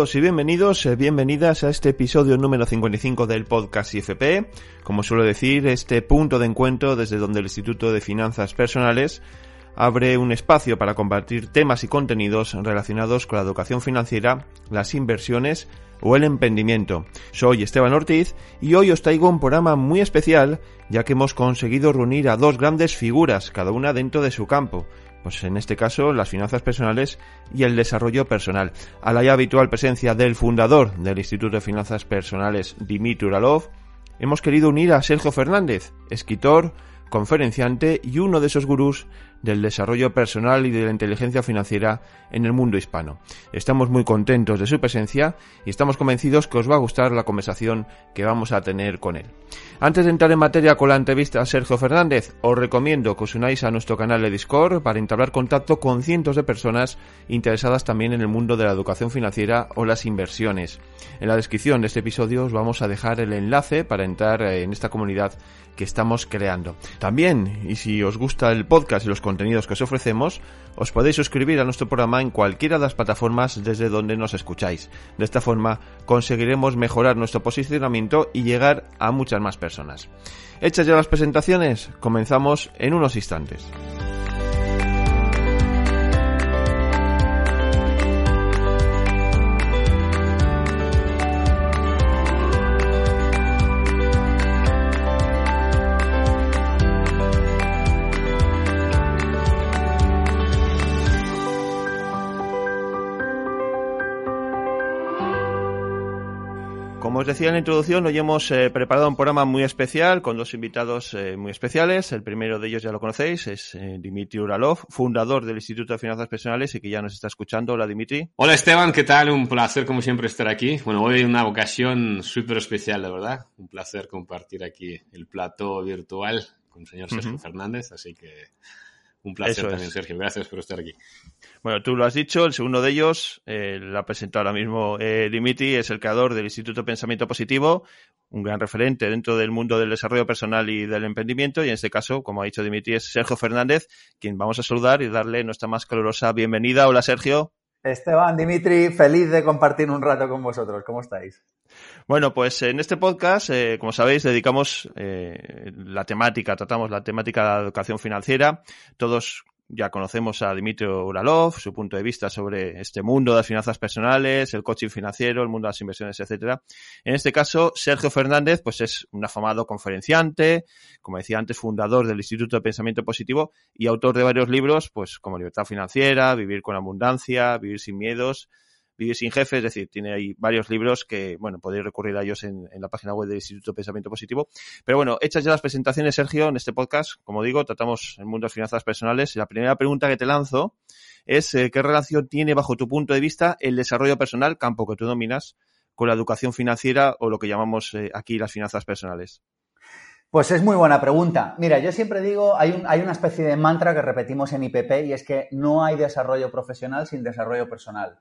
Saludos y bienvenidos, eh, bienvenidas a este episodio número 55 del podcast IFP. Como suelo decir, este punto de encuentro desde donde el Instituto de Finanzas Personales abre un espacio para compartir temas y contenidos relacionados con la educación financiera, las inversiones o el emprendimiento. Soy Esteban Ortiz y hoy os traigo un programa muy especial ya que hemos conseguido reunir a dos grandes figuras, cada una dentro de su campo pues en este caso las finanzas personales y el desarrollo personal. A la ya habitual presencia del fundador del Instituto de Finanzas Personales, Dimitri Uralov, hemos querido unir a Sergio Fernández, escritor, conferenciante y uno de esos gurús del desarrollo personal y de la inteligencia financiera en el mundo hispano. Estamos muy contentos de su presencia y estamos convencidos que os va a gustar la conversación que vamos a tener con él. Antes de entrar en materia con la entrevista a Sergio Fernández, os recomiendo que os unáis a nuestro canal de Discord para entablar contacto con cientos de personas interesadas también en el mundo de la educación financiera o las inversiones. En la descripción de este episodio os vamos a dejar el enlace para entrar en esta comunidad que estamos creando. También, y si os gusta el podcast y los contenidos que os ofrecemos, os podéis suscribir a nuestro programa en cualquiera de las plataformas desde donde nos escucháis. De esta forma conseguiremos mejorar nuestro posicionamiento y llegar a muchas más personas. Hechas ya las presentaciones, comenzamos en unos instantes. Decía en la introducción, hoy hemos eh, preparado un programa muy especial con dos invitados eh, muy especiales. El primero de ellos ya lo conocéis, es eh, Dimitri Uralov, fundador del Instituto de Finanzas Personales y que ya nos está escuchando. Hola Dimitri. Hola Esteban, ¿qué tal? Un placer como siempre estar aquí. Bueno, hoy una ocasión súper especial, la verdad. Un placer compartir aquí el plato virtual con el señor Sergio Fernández, así que un placer también, Sergio. Gracias por estar aquí. Bueno, tú lo has dicho, el segundo de ellos, eh, lo ha presentado ahora mismo eh, Dimitri, es el creador del Instituto Pensamiento Positivo, un gran referente dentro del mundo del desarrollo personal y del emprendimiento, y en este caso, como ha dicho Dimitri, es Sergio Fernández, quien vamos a saludar y darle nuestra más calurosa bienvenida. Hola, Sergio. Esteban, Dimitri, feliz de compartir un rato con vosotros. ¿Cómo estáis? Bueno, pues en este podcast, eh, como sabéis, dedicamos eh, la temática, tratamos la temática de la educación financiera. Todos ya conocemos a Dimitri Uralov, su punto de vista sobre este mundo de las finanzas personales, el coaching financiero, el mundo de las inversiones, etcétera. En este caso, Sergio Fernández, pues es un afamado conferenciante, como decía antes, fundador del Instituto de Pensamiento Positivo y autor de varios libros, pues como Libertad Financiera, Vivir con Abundancia, Vivir sin Miedos, Vivir sin jefe, es decir, tiene ahí varios libros que, bueno, podéis recurrir a ellos en, la página web del Instituto Pensamiento Positivo. Pero bueno, hechas ya las presentaciones, Sergio, en este podcast, como digo, tratamos el mundo de finanzas personales. Y la primera pregunta que te lanzo es eh, ¿qué relación tiene, bajo tu punto de vista, el desarrollo personal, campo que tú dominas, con la educación financiera o lo que llamamos eh, aquí las finanzas personales? Pues es muy buena pregunta. Mira, yo siempre digo, hay, un, hay una especie de mantra que repetimos en IPP y es que no hay desarrollo profesional sin desarrollo personal.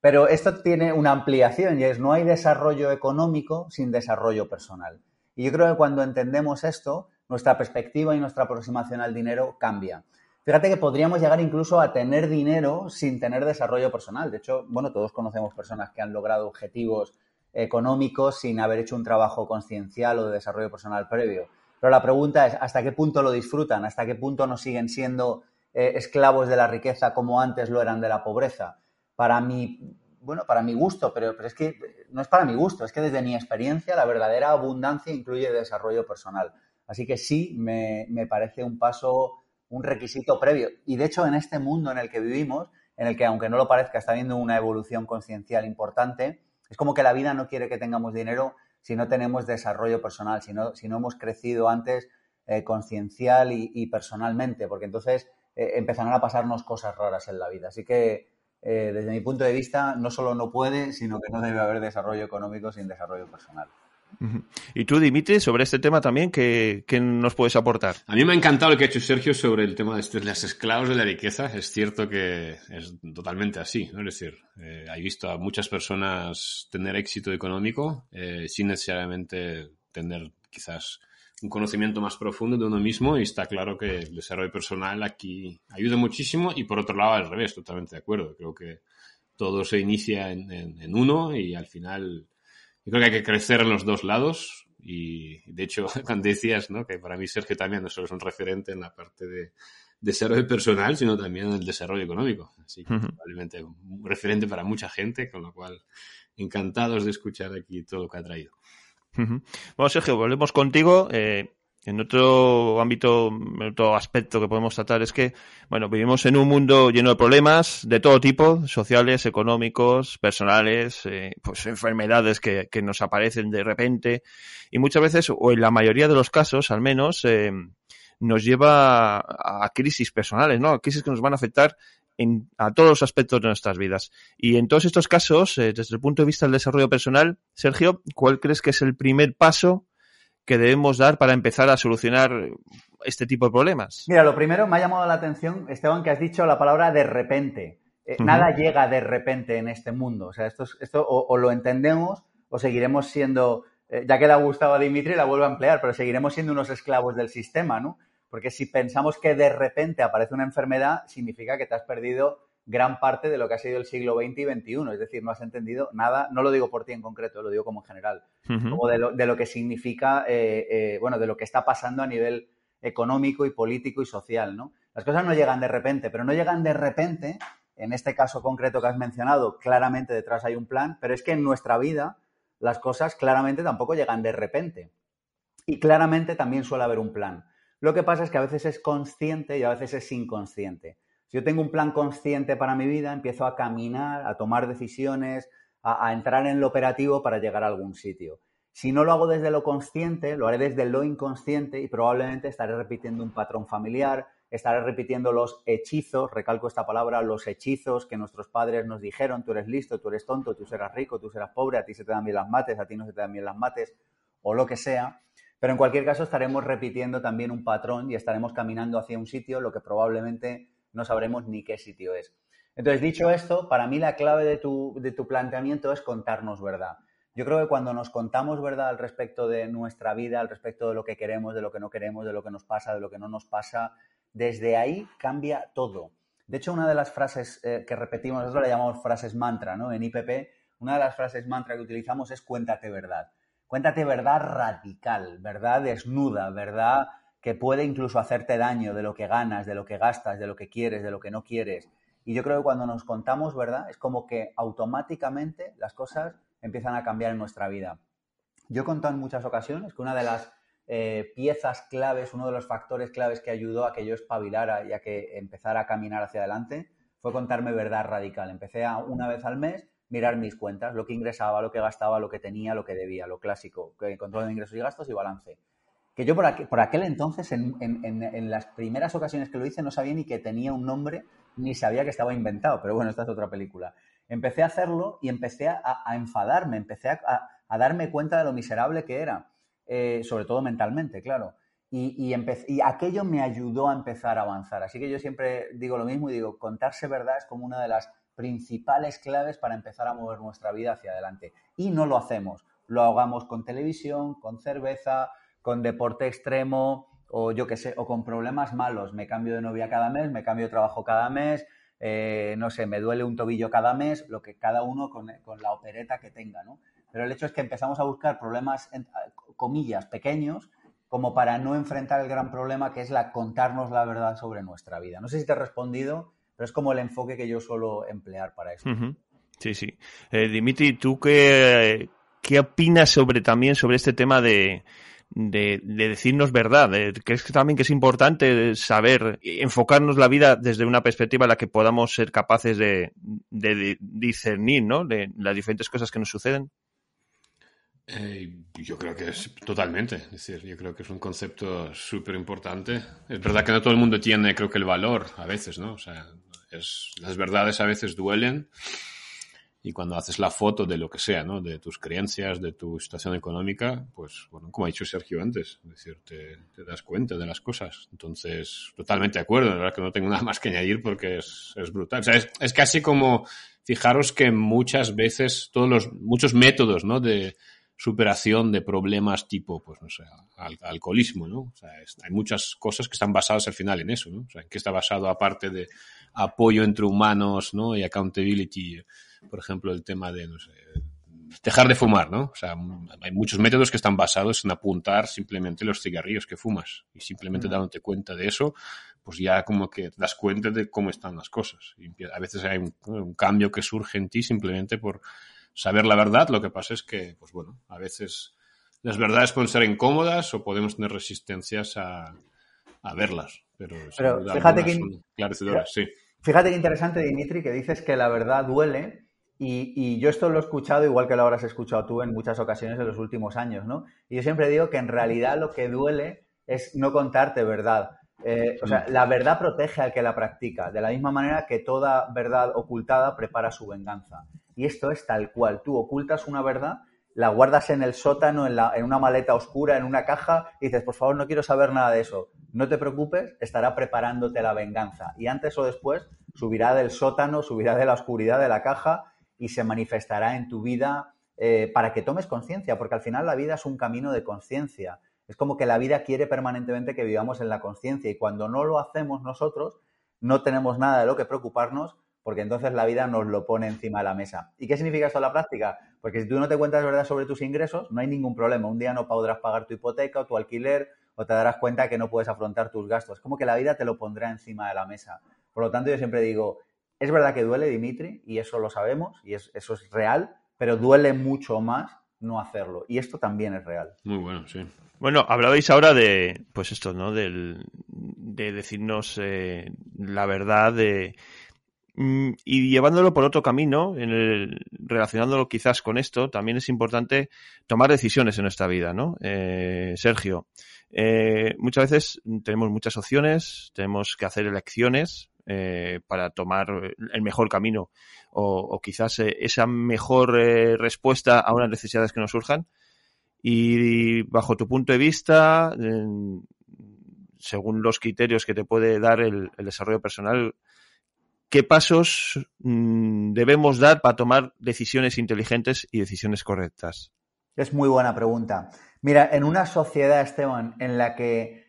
Pero esto tiene una ampliación y es no hay desarrollo económico sin desarrollo personal. Y yo creo que cuando entendemos esto, nuestra perspectiva y nuestra aproximación al dinero cambia. Fíjate que podríamos llegar incluso a tener dinero sin tener desarrollo personal. De hecho, bueno, todos conocemos personas que han logrado objetivos económicos sin haber hecho un trabajo conciencial o de desarrollo personal previo. Pero la pregunta es, ¿hasta qué punto lo disfrutan? ¿Hasta qué punto no siguen siendo eh, esclavos de la riqueza como antes lo eran de la pobreza? Para mi, bueno, para mi gusto, pero, pero es que no es para mi gusto, es que desde mi experiencia la verdadera abundancia incluye desarrollo personal. Así que sí, me, me parece un paso, un requisito previo. Y de hecho, en este mundo en el que vivimos, en el que, aunque no lo parezca, está habiendo una evolución conciencial importante. Es como que la vida no quiere que tengamos dinero si no tenemos desarrollo personal, si no, si no hemos crecido antes eh, conciencial y, personalmente, porque entonces eh, empezarán a pasarnos cosas raras en la vida. Así que, eh, desde mi punto de vista, no solo no puede, sino que no debe haber desarrollo económico sin desarrollo personal. Y tú, Dimitri, sobre este tema también, ¿qué, nos puedes aportar? A mí me ha encantado lo que ha hecho Sergio sobre el tema de este, los esclavos de la riqueza. Es cierto que es totalmente así, ¿no? Es decir, eh, he visto a muchas personas tener éxito económico eh, sin necesariamente tener quizás un conocimiento más profundo de uno mismo y está claro que el desarrollo personal aquí ayuda muchísimo y por otro lado al revés, totalmente de acuerdo. Creo que todo se inicia en uno y al final yo creo que hay que crecer en los dos lados y de hecho cuando decías ¿no? que para mí Sergio también no solo es un referente en la parte de desarrollo personal, sino también en el desarrollo económico. Así que probablemente un referente para mucha gente, con lo cual encantados de escuchar aquí todo lo que ha traído. Bueno, Sergio, volvemos contigo. Eh, en otro ámbito, en otro aspecto que podemos tratar es que, bueno, vivimos en un mundo lleno de problemas de todo tipo, sociales, económicos, personales, eh, pues enfermedades que, que, nos aparecen de repente y muchas veces, o en la mayoría de los casos al menos, eh, nos lleva a crisis personales, ¿no? A crisis que nos van a afectar en, a todos los aspectos de nuestras vidas. Y en todos estos casos, eh, desde el punto de vista del desarrollo personal, Sergio, ¿cuál crees que es el primer paso que debemos dar para empezar a solucionar este tipo de problemas? Mira, lo primero me ha llamado la atención, Esteban, que has dicho la palabra de repente. Eh, nada llega de repente en este mundo. O sea, esto, esto o, lo entendemos o seguiremos siendo, eh, ya que le ha gustado a Dimitri, la vuelvo a emplear, pero seguiremos siendo unos esclavos del sistema, ¿no? Porque si pensamos que de repente aparece una enfermedad, significa que te has perdido gran parte de lo que ha sido el siglo XX y XXI. Es decir, no has entendido nada, no lo digo por ti en concreto, lo digo como en general, como de lo, de lo, que significa, eh, eh, bueno, de lo que está pasando a nivel económico y político y social, ¿no? Las cosas no llegan de repente, pero no llegan de repente, en este caso concreto que has mencionado, claramente detrás hay un plan, pero es que en nuestra vida las cosas claramente tampoco llegan de repente. Y claramente también suele haber un plan. Lo que pasa es que a veces es consciente y a veces es inconsciente. Si yo tengo un plan consciente para mi vida, empiezo a caminar, a tomar decisiones, a, entrar en lo operativo para llegar a algún sitio. Si no lo hago desde lo consciente, lo haré desde lo inconsciente y probablemente estaré repitiendo un patrón familiar, estaré repitiendo los hechizos, recalco esta palabra, los hechizos que nuestros padres nos dijeron, tú eres listo, tú eres tonto, tú serás rico, tú serás pobre, a ti se te dan bien las mates, a ti no se te dan bien las mates, o lo que sea. Pero en cualquier caso estaremos repitiendo también un patrón y estaremos caminando hacia un sitio, lo que probablemente no sabremos ni qué sitio es. Entonces, dicho esto, para mí la clave de tu, de tu planteamiento es contarnos verdad. Yo creo que cuando nos contamos verdad al respecto de nuestra vida, al respecto de lo que queremos, de lo que no queremos, de lo que nos pasa, de lo que no nos pasa, desde ahí cambia todo. De hecho, una de las frases eh, que repetimos, nosotros la llamamos frases mantra, ¿no? En IPP, una de las frases mantra que utilizamos es cuéntate verdad. Cuéntate verdad radical, verdad desnuda, verdad que puede incluso hacerte daño de lo que ganas, de lo que gastas, de lo que quieres, de lo que no quieres. Y yo creo que cuando nos contamos, ¿verdad? Es como que automáticamente las cosas empiezan a cambiar en nuestra vida. Yo he contado en muchas ocasiones que una de las eh, piezas claves, uno de los factores claves que ayudó a que yo espabilara y a que empezara a caminar hacia adelante fue contarme verdad radical. Empecé a una vez al mes mirar mis cuentas, lo que ingresaba, lo que gastaba, lo que tenía, lo que debía, lo clásico, control de ingresos y gastos y balance que yo por aquel, entonces, en, las primeras ocasiones que lo hice, no sabía ni que tenía un nombre, ni sabía que estaba inventado, pero bueno, esta es otra película. Empecé a hacerlo y empecé a, enfadarme, empecé a, darme cuenta de lo miserable que era, eh, sobre todo mentalmente, claro. Y, y, aquello me ayudó a empezar a avanzar. Así que yo siempre digo lo mismo y digo, contarse verdad es como una de las principales claves para empezar a mover nuestra vida hacia adelante. Y no lo hacemos. Lo hagamos con televisión, con cerveza, con deporte extremo o yo qué sé, o con problemas malos. Me cambio de novia cada mes, me cambio de trabajo cada mes, eh, no sé, me duele un tobillo cada mes, lo que cada uno con, la opereta que tenga, ¿no? Pero el hecho es que empezamos a buscar problemas, comillas, pequeños, como para no enfrentar el gran problema que es la contarnos la verdad sobre nuestra vida. No sé si te he respondido, pero es como el enfoque que yo suelo emplear para eso. Sí, sí. Eh, Dimitri, ¿tú qué, qué opinas sobre también sobre este tema de, de, decirnos verdad. ¿Crees que también que es importante saber enfocarnos la vida desde una perspectiva en la que podamos ser capaces de, discernir, ¿no? De las diferentes cosas que nos suceden. Eh, yo creo que es totalmente, es decir, yo creo que es un concepto súper importante. Es verdad que no todo el mundo tiene, creo que el valor a veces, ¿no? O sea, es, las verdades a veces duelen y cuando haces la foto de lo que sea, ¿no? De tus creencias, de tu situación económica, pues, bueno, como ha dicho Sergio antes, es decir, te, das cuenta de las cosas. Entonces, totalmente de acuerdo, la verdad que no tengo nada más que añadir porque es, es brutal. O sea, es, es, casi como, fijaros que muchas veces, todos los, muchos métodos, ¿no? De superación de problemas tipo, pues, no sé, alcoholismo, ¿no? O sea, hay muchas cosas que están basadas al final en eso, ¿no? O sea, en qué está basado aparte de apoyo entre humanos, ¿no? Y accountability por ejemplo, el tema de, no sé, dejar de fumar, ¿no? O sea, hay muchos métodos que están basados en apuntar simplemente los cigarrillos que fumas y simplemente dándote cuenta de eso, pues ya como que te das cuenta de cómo están las cosas. Y a veces hay un, cambio que surge en ti simplemente por saber la verdad. Lo que pasa es que, pues bueno, a veces las verdades pueden ser incómodas o podemos tener resistencias a, a verlas. Pero, fíjate que, sí. Fíjate que interesante, Dimitri, que dices que la verdad duele y, yo esto lo he escuchado, igual que lo habrás escuchado tú en muchas ocasiones en los últimos años, ¿no? Y yo siempre digo que en realidad lo que duele es no contarte verdad. Eh, o sea, la verdad protege al que la practica, de la misma manera que toda verdad ocultada prepara su venganza. Y esto es tal cual. Tú ocultas una verdad, la guardas en el sótano, en, en una maleta oscura, en una caja, y dices, por favor, no quiero saber nada de eso. No te preocupes, estará preparándote la venganza. Y antes o después subirá del sótano, subirá de la oscuridad de la caja y se manifestará en tu vida eh, para que tomes conciencia, porque al final la vida es un camino de conciencia. Es como que la vida quiere permanentemente que vivamos en la conciencia y cuando no lo hacemos nosotros, no tenemos nada de lo que preocuparnos porque entonces la vida nos lo pone encima de la mesa. ¿Y qué significa esto en la práctica? Porque si tú no te cuentas verdad sobre tus ingresos, no hay ningún problema. Un día no podrás pagar tu hipoteca o tu alquiler o te darás cuenta que no puedes afrontar tus gastos. Como que la vida te lo pondrá encima de la mesa. Por lo tanto, yo siempre digo, es verdad que duele, Dimitri, y eso lo sabemos, y eso es real, pero duele mucho más no hacerlo. Y esto también es real. Muy bueno, sí. Bueno, hablabais ahora de, pues esto, ¿no? de decirnos eh, la verdad de, y llevándolo por otro camino, en el, relacionándolo quizás con esto, también es importante tomar decisiones en nuestra vida, ¿no? Eh, Sergio, eh, muchas veces tenemos muchas opciones, tenemos que hacer elecciones, eh, para tomar el mejor camino o, quizás eh, esa mejor eh, respuesta a unas necesidades que nos surjan. Y bajo tu punto de vista, según los criterios que te puede dar el, desarrollo personal, ¿qué pasos mm, debemos dar para tomar decisiones inteligentes y decisiones correctas? Es muy buena pregunta. Mira, en una sociedad, Esteban, en la que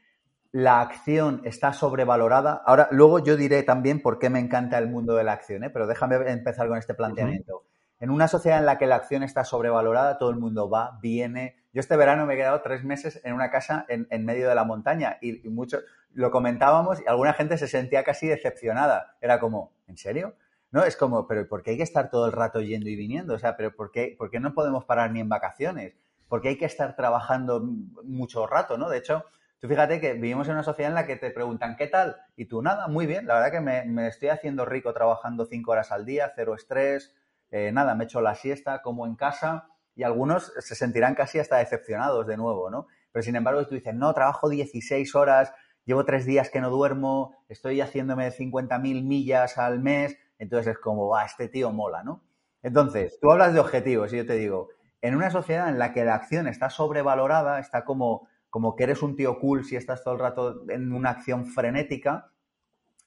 la acción está sobrevalorada. Ahora, luego yo diré también por qué me encanta el mundo de la acción, ¿eh? pero déjame empezar con este planteamiento. En una sociedad en la que la acción está sobrevalorada, todo el mundo va, viene. Yo este verano me he quedado tres meses en una casa en, medio de la montaña y, mucho, lo comentábamos y alguna gente se sentía casi decepcionada. Era como, ¿en serio? No, es como, pero ¿por qué hay que estar todo el rato yendo y viniendo? O sea, pero ¿por qué, ¿por qué no podemos parar ni en vacaciones? ¿Por qué hay que estar trabajando mucho rato? ¿no? De hecho, Tú fíjate que vivimos en una sociedad en la que te preguntan, ¿qué tal? Y tú, nada, muy bien. La verdad que me, estoy haciendo rico trabajando cinco horas al día, cero estrés, eh, nada, me echo la siesta, como en casa. Y algunos se sentirán casi hasta decepcionados de nuevo, ¿no? Pero sin embargo, tú dices, no, trabajo 16 horas, llevo tres días que no duermo, estoy haciéndome 50.000 millas al mes. Entonces es como, este tío mola, ¿no? Entonces, tú hablas de objetivos y yo te digo, en una sociedad en la que la acción está sobrevalorada, está como como que eres un tío cool si estás todo el rato en una acción frenética,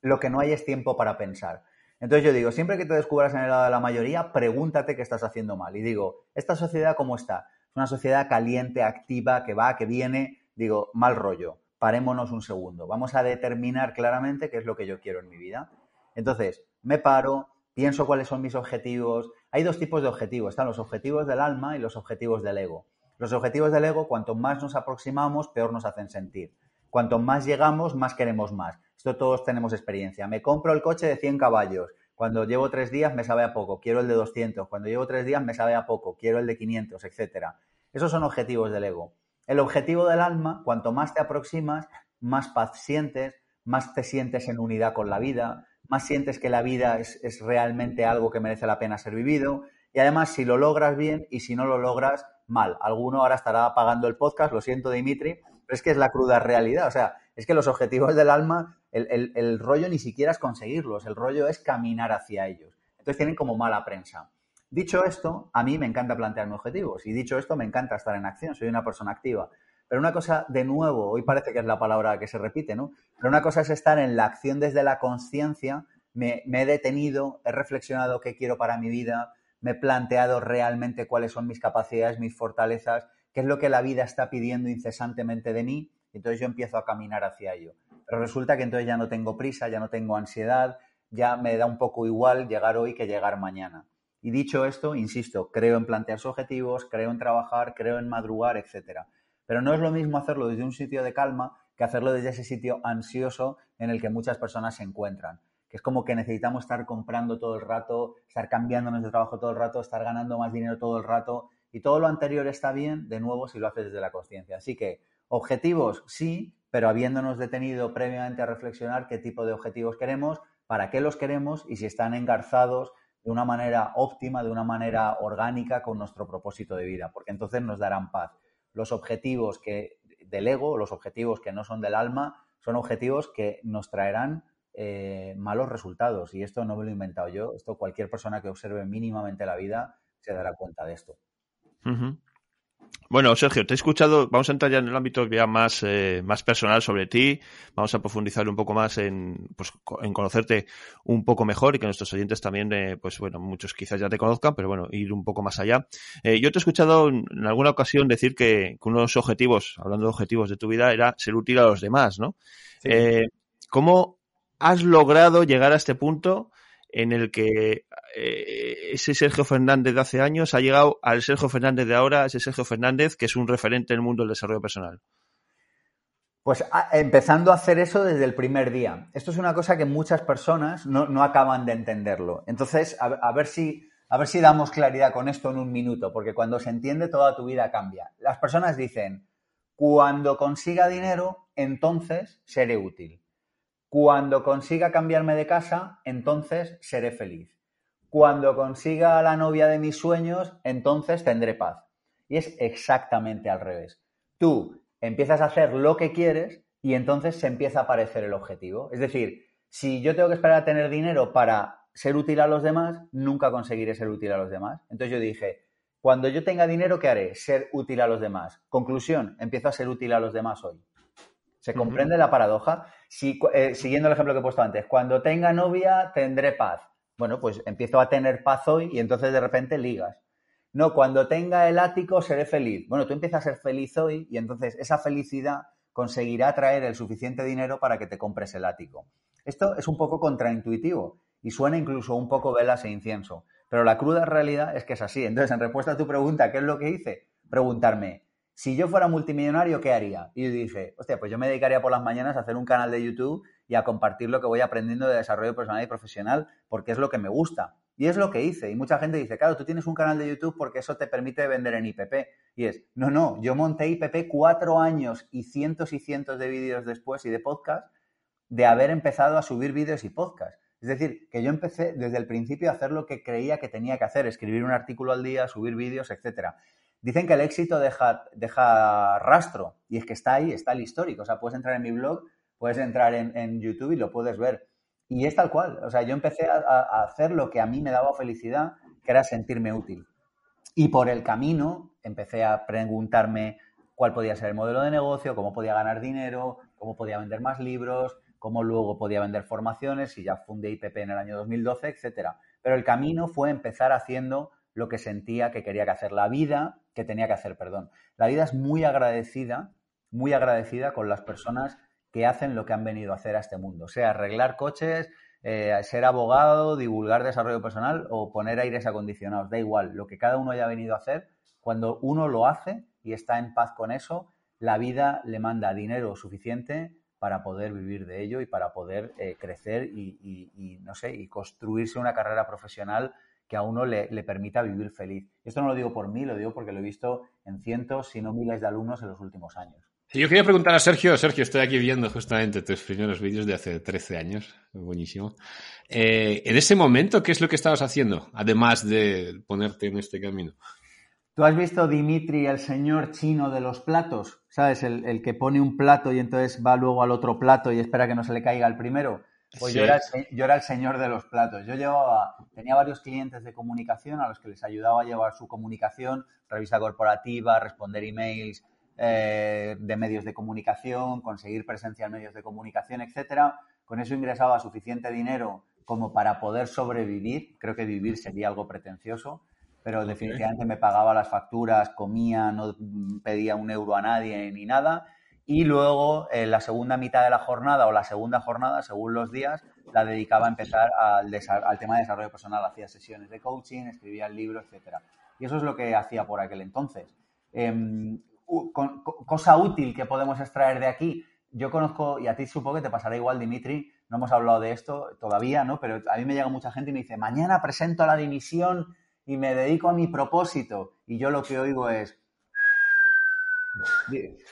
lo que no hay es tiempo para pensar. Entonces yo digo, siempre que te descubras en el lado de la mayoría, pregúntate qué estás haciendo mal. Y digo, ¿esta sociedad cómo está? Es una sociedad caliente, activa, que va, que viene. Digo, mal rollo. Parémonos un segundo. Vamos a determinar claramente qué es lo que yo quiero en mi vida. Entonces, me paro, pienso cuáles son mis objetivos. Hay dos tipos de objetivos. Están los objetivos del alma y los objetivos del ego. Los objetivos del ego, cuanto más nos aproximamos, peor nos hacen sentir. Cuanto más llegamos, más queremos más. Esto todos tenemos experiencia. Me compro el coche de 100 caballos. Cuando llevo tres días me sabe a poco, quiero el de 200. Cuando llevo tres días me sabe a poco, quiero el de 500, etc. Esos son objetivos del ego. El objetivo del alma, cuanto más te aproximas, más paz sientes, más te sientes en unidad con la vida, más sientes que la vida es, es realmente algo que merece la pena ser vivido. Y además, si lo logras bien y si no lo logras, mal. Alguno ahora estará apagando el podcast, lo siento, Dimitri, es que es la cruda realidad. O sea, es que los objetivos del alma, el, rollo ni siquiera es conseguirlos, el rollo es caminar hacia ellos. Entonces tienen como mala prensa. Dicho esto, a mí me encanta plantearme objetivos y dicho esto, me encanta estar en acción, soy una persona activa. Pero una cosa, de nuevo, hoy parece que es la palabra que se repite, ¿no? Pero una cosa es estar en la acción desde la conciencia, me, me, he detenido, he reflexionado qué quiero para mi vida, me he planteado realmente cuáles son mis capacidades, mis fortalezas, qué es lo que la vida está pidiendo incesantemente de mí, y entonces yo empiezo a caminar hacia ello. Pero resulta que entonces ya no tengo prisa, ya no tengo ansiedad, ya me da un poco igual llegar hoy que llegar mañana. Y dicho esto, insisto, creo en plantearse objetivos, creo en trabajar, creo en madrugar, etcétera. Pero no es lo mismo hacerlo desde un sitio de calma que hacerlo desde ese sitio ansioso en el que muchas personas se encuentran. Es como que necesitamos estar comprando todo el rato, estar cambiándonos de trabajo todo el rato, estar ganando más dinero todo el rato y todo lo anterior está bien, de nuevo, si lo haces desde la conciencia. Así que objetivos sí, pero habiéndonos detenido previamente a reflexionar qué tipo de objetivos queremos, para qué los queremos y si están engarzados de una manera óptima, de una manera orgánica con nuestro propósito de vida, porque entonces nos darán paz. Los objetivos que del ego, los objetivos que no son del alma, son objetivos que nos traerán eh, malos resultados. Y esto no me lo he inventado yo, esto cualquier persona que observe mínimamente la vida se dará cuenta de esto. Bueno, Sergio, te he escuchado. Vamos a entrar ya en el ámbito ya más, eh, más personal sobre ti. Vamos a profundizar un poco más en, pues, en conocerte un poco mejor y que nuestros oyentes también, eh, pues bueno, muchos quizás ya te conozcan, pero bueno, ir un poco más allá. Eh, yo te he escuchado en alguna ocasión decir que, uno de los objetivos, hablando de objetivos de tu vida, era ser útil a los demás, ¿no? ¿Cómo has logrado llegar a este punto? en el que eh, ese Sergio Fernández de hace años ha llegado al Sergio Fernández de ahora, ese Sergio Fernández que es un referente en el mundo del desarrollo personal? Pues empezando a hacer eso desde el primer día. Esto es una cosa que muchas personas no, acaban de entenderlo. Entonces, a, ver si, a ver si damos claridad con esto en un minuto, porque cuando se entiende toda tu vida cambia. Las personas dicen, cuando consiga dinero, entonces seré útil. Cuando consiga cambiarme de casa, entonces seré feliz. Cuando consiga la novia de mis sueños, entonces tendré paz. Y es exactamente al revés. Tú empiezas a hacer lo que quieres y entonces se empieza a aparecer el objetivo. Es decir, si yo tengo que esperar a tener dinero para ser útil a los demás, nunca conseguiré ser útil a los demás. Entonces yo dije, cuando yo tenga dinero, ¿qué haré? Ser útil a los demás. Conclusión, empiezo a ser útil a los demás hoy. ¿Se comprende la paradoja? Si, eh, siguiendo el ejemplo que he puesto antes, cuando tenga novia tendré paz. Bueno, pues empiezo a tener paz hoy y entonces de repente ligas. No, cuando tenga el ático seré feliz. Bueno, tú empiezas a ser feliz hoy y entonces esa felicidad conseguirá traer el suficiente dinero para que te compres el ático. Esto es un poco contraintuitivo y suena incluso un poco velas e incienso, pero la cruda realidad es que es así. Entonces, en respuesta a tu pregunta, ¿qué es lo que hice? Preguntarme, si yo fuera multimillonario, ¿qué haría? Y yo dije, hostia, pues yo me dedicaría por las mañanas a hacer un canal de YouTube y a compartir lo que voy aprendiendo de desarrollo personal y profesional, porque es lo que me gusta. Y es lo que hice. Y mucha gente dice, claro, tú tienes un canal de YouTube porque eso te permite vender en IPP. Y es, no, no, yo monté IPP cuatro años y cientos y cientos de vídeos después y de podcast de haber empezado a subir vídeos y podcast. Es decir, que yo empecé desde el principio a hacer lo que creía que tenía que hacer, escribir un artículo al día, subir vídeos, etcétera. Dicen que el éxito deja, deja rastro y es que está ahí, está el histórico. O sea, puedes entrar en mi blog, puedes entrar en, YouTube y lo puedes ver. Y es tal cual. O sea, yo empecé a, hacer lo que a mí me daba felicidad, que era sentirme útil. Y por el camino empecé a preguntarme cuál podía ser el modelo de negocio, cómo podía ganar dinero, cómo podía vender más libros, cómo luego podía vender formaciones y ya fundé IPP en el año 2012, etcétera. Pero el camino fue empezar haciendo lo que sentía que quería que hacer. La vida que tenía que hacer, perdón. La vida es muy agradecida, muy agradecida con las personas que hacen lo que han venido a hacer a este mundo, sea arreglar coches, eh, ser abogado, divulgar desarrollo personal o poner aires acondicionados, da igual, lo que cada uno haya venido a hacer, cuando uno lo hace y está en paz con eso, la vida le manda dinero suficiente para poder vivir de ello y para poder eh, crecer y, no sé, y construirse una carrera profesional que a uno le, permita vivir feliz. Esto no lo digo por mí, lo digo porque lo he visto en cientos, si no miles de alumnos en los últimos años. Yo quería preguntar a Sergio, Sergio, estoy aquí viendo justamente tus primeros vídeos de hace 13 años, buenísimo. Eh, en ese momento, ¿qué es lo que estabas haciendo, además de ponerte en este camino? ¿Tú has visto Dimitri, el señor chino de los platos? ¿Sabes? El, que pone un plato y entonces va luego al otro plato y espera que no se le caiga el primero. Pues yo, era el, yo, era el, señor de los platos. Yo llevaba, tenía varios clientes de comunicación a los que les ayudaba a llevar su comunicación, revista corporativa, responder emails eh, de medios de comunicación, conseguir presencia en medios de comunicación, etcétera. Con eso ingresaba suficiente dinero como para poder sobrevivir. Creo que vivir sería algo pretencioso pero definitivamente me pagaba las facturas, comía, no pedía un euro a nadie ni nada. Y luego, en la segunda mitad de la jornada o la segunda jornada, según los días, la dedicaba a empezar al, tema de desarrollo personal. Hacía sesiones de coaching, escribía el libro, etc. Y eso es lo que hacía por aquel entonces. Em, cosa útil que podemos extraer de aquí. Yo conozco, y a ti supongo que te pasará igual, Dimitri, no hemos hablado de esto todavía, ¿no? Pero a mí me llega mucha gente y me dice, mañana presento la dimisión y me dedico a mi propósito. Y yo lo que oigo es,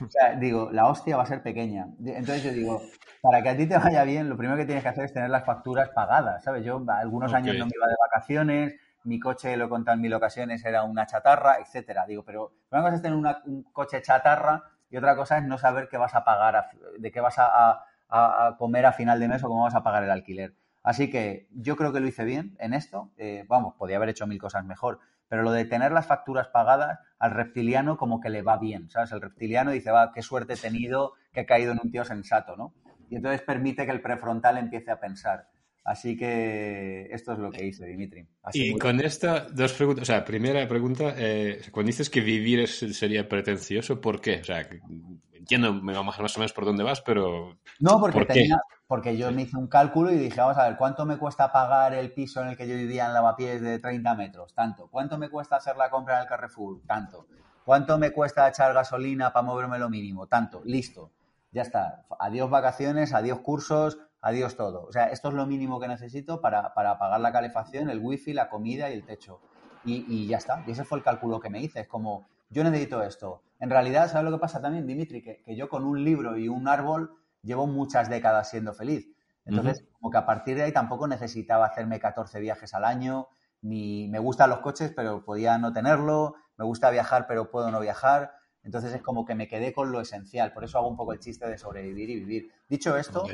o sea, digo, la hostia va a ser pequeña. Entonces yo digo, para que a ti te vaya bien, lo primero que tienes que hacer es tener las facturas pagadas, ¿sabes? Yo algunos años no me iba de vacaciones, mi coche, lo he contado en mil ocasiones, era una chatarra, etcétera. Digo, pero una cosa es tener un coche chatarra y otra cosa es no saber qué vas a pagar, de qué vas a, a comer a final de mes o cómo vas a pagar el alquiler. Así que yo creo que lo hice bien en esto. Eh, vamos, podía haber hecho mil cosas mejor. Pero lo de tener las facturas pagadas al reptiliano como que le va bien, ¿sabes? El reptiliano dice, va, qué suerte he tenido que he caído en un tío sensato, ¿no? Y entonces permite que el prefrontal empiece a pensar. Así que esto es lo que hice, Dimitri. y con esta, dos preguntas. O sea, primera pregunta, eh, cuando dices que vivir sería pretencioso, ¿por qué? O sea, entiendo más, más o menos por dónde vas, pero... No, porque, tenía, porque yo me hice un cálculo y dije, vamos a ver, ¿cuánto me cuesta pagar el piso en el que yo vivía en Lavapiés de 30 metros? Tanto. ¿Cuánto me cuesta hacer la compra en el Carrefour? Tanto. ¿Cuánto me cuesta echar gasolina para moverme lo mínimo? Tanto. Listo. Ya está. Adiós vacaciones, adiós cursos, adiós todo. O sea, esto es lo mínimo que necesito para, pagar la calefacción, el wifi, la comida y el techo. Y, ya está. Y ese fue el cálculo que me hice. Es como, yo necesito esto. En realidad, ¿sabes lo que pasa también, Dimitri? Que, yo con un libro y un árbol llevo muchas décadas siendo feliz. Entonces, como que a partir de ahí tampoco necesitaba hacerme 14 viajes al año, ni me gustan los coches, pero podía no tenerlo, me gusta viajar, pero puedo no viajar. Entonces es como que me quedé con lo esencial. Por eso hago un poco el chiste de sobrevivir y vivir. Dicho esto,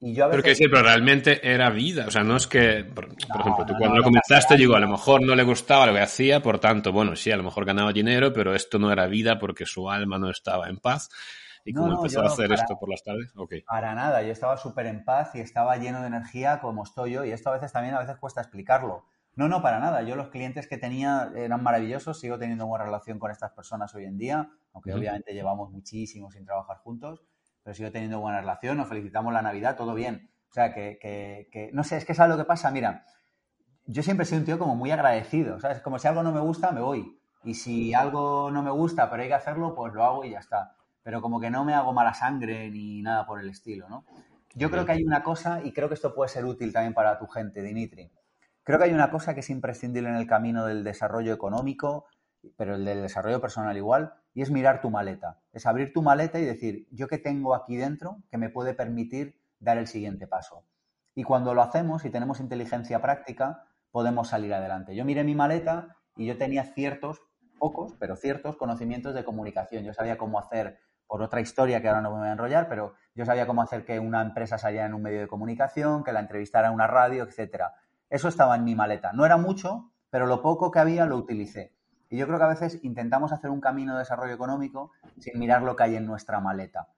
pero que sí, pero realmente era vida. O sea, no es que, por, ejemplo, tú cuando lo comenzaste, digo, a lo mejor no le gustaba lo que hacía, por tanto, bueno, sí, a lo mejor ganaba dinero, pero esto no era vida porque su alma no estaba en paz. ¿Y cómo empezó a hacer esto por las tardes? Okay. Para nada, yo estaba súper en paz y estaba lleno de energía como estoy yo, y esto a veces también a veces cuesta explicarlo. No, no, para nada. Yo los clientes que tenía eran maravillosos, sigo teniendo buena relación con estas personas hoy en día, aunque obviamente llevamos muchísimo sin trabajar juntos pero sigo teniendo buena relación, nos felicitamos la Navidad, todo bien. O sea, que, que, no sé, es que es lo que pasa. Mira, yo siempre he sido un tío como muy agradecido, ¿sabes? Como si algo no me gusta, me voy. Y si algo no me gusta, pero hay que hacerlo, pues lo hago y ya está. Pero como que no me hago mala sangre ni nada por el estilo, ¿no? Yo creo que hay una cosa, y creo que esto puede ser útil también para tu gente, Dimitri. Creo que hay una cosa que es imprescindible en el camino del desarrollo económico, pero el del desarrollo personal igual, y es mirar tu maleta. Es abrir tu maleta y decir, ¿yo qué tengo aquí dentro que me puede permitir dar el siguiente paso? Y cuando lo hacemos y tenemos inteligencia práctica, podemos salir adelante. Yo miré mi maleta y yo tenía ciertos, pocos, pero ciertos conocimientos de comunicación. Yo sabía cómo hacer, por otra historia que ahora no me voy a enrollar, pero yo sabía cómo hacer que una empresa saliera en un medio de comunicación, que la entrevistara en una radio, etcétera. Eso estaba en mi maleta. No era mucho, pero lo poco que había lo utilicé. Y yo creo que a veces intentamos hacer un camino de desarrollo económico sin mirar lo que hay en nuestra maleta.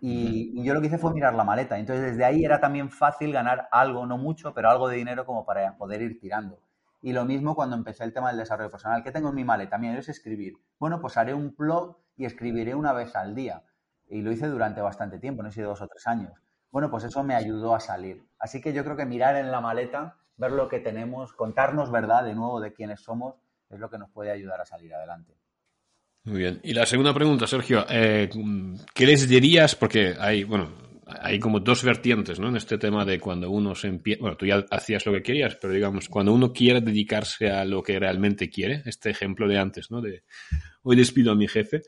Y, yo lo que hice fue mirar la maleta. Entonces, desde ahí era también fácil ganar algo, no mucho, pero algo de dinero como para poder ir tirando. Y lo mismo cuando empecé el tema del desarrollo personal. ¿Qué tengo en mi maleta? Mira, es escribir. Bueno, pues haré un blog y escribiré una vez al día. Y lo hice durante bastante tiempo, no sé, dos o tres años. Bueno, pues eso me ayudó a salir. Así que yo creo que mirar en la maleta, ver lo que tenemos, contarnos verdad de nuevo de quiénes somos, es lo que nos puede ayudar a salir adelante. Muy bien. Y la segunda pregunta, Sergio, eh, ¿qué les dirías? Porque hay, bueno, hay como dos vertientes, ¿no? En este tema de cuando uno se empieza, bueno, tú ya hacías lo que querías, pero digamos, cuando uno quiere dedicarse a lo que realmente quiere, este ejemplo de antes, ¿no? De hoy despido a mi jefe,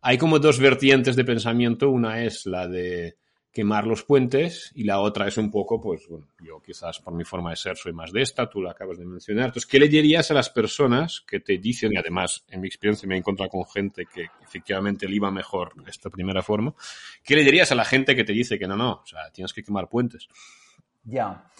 hay como dos vertientes de pensamiento, una es la de quemar los puentes y la otra es un poco, pues bueno, yo quizás por mi forma de ser soy más de esta, tú la acabas de mencionar. Entonces, ¿qué le dirías a las personas que te dicen, y además en mi experiencia me he encontrado con gente que efectivamente le iba mejor esta primera forma, ¿qué le dirías a la gente que te dice que no, no, o sea, tienes que quemar puentes? Ya,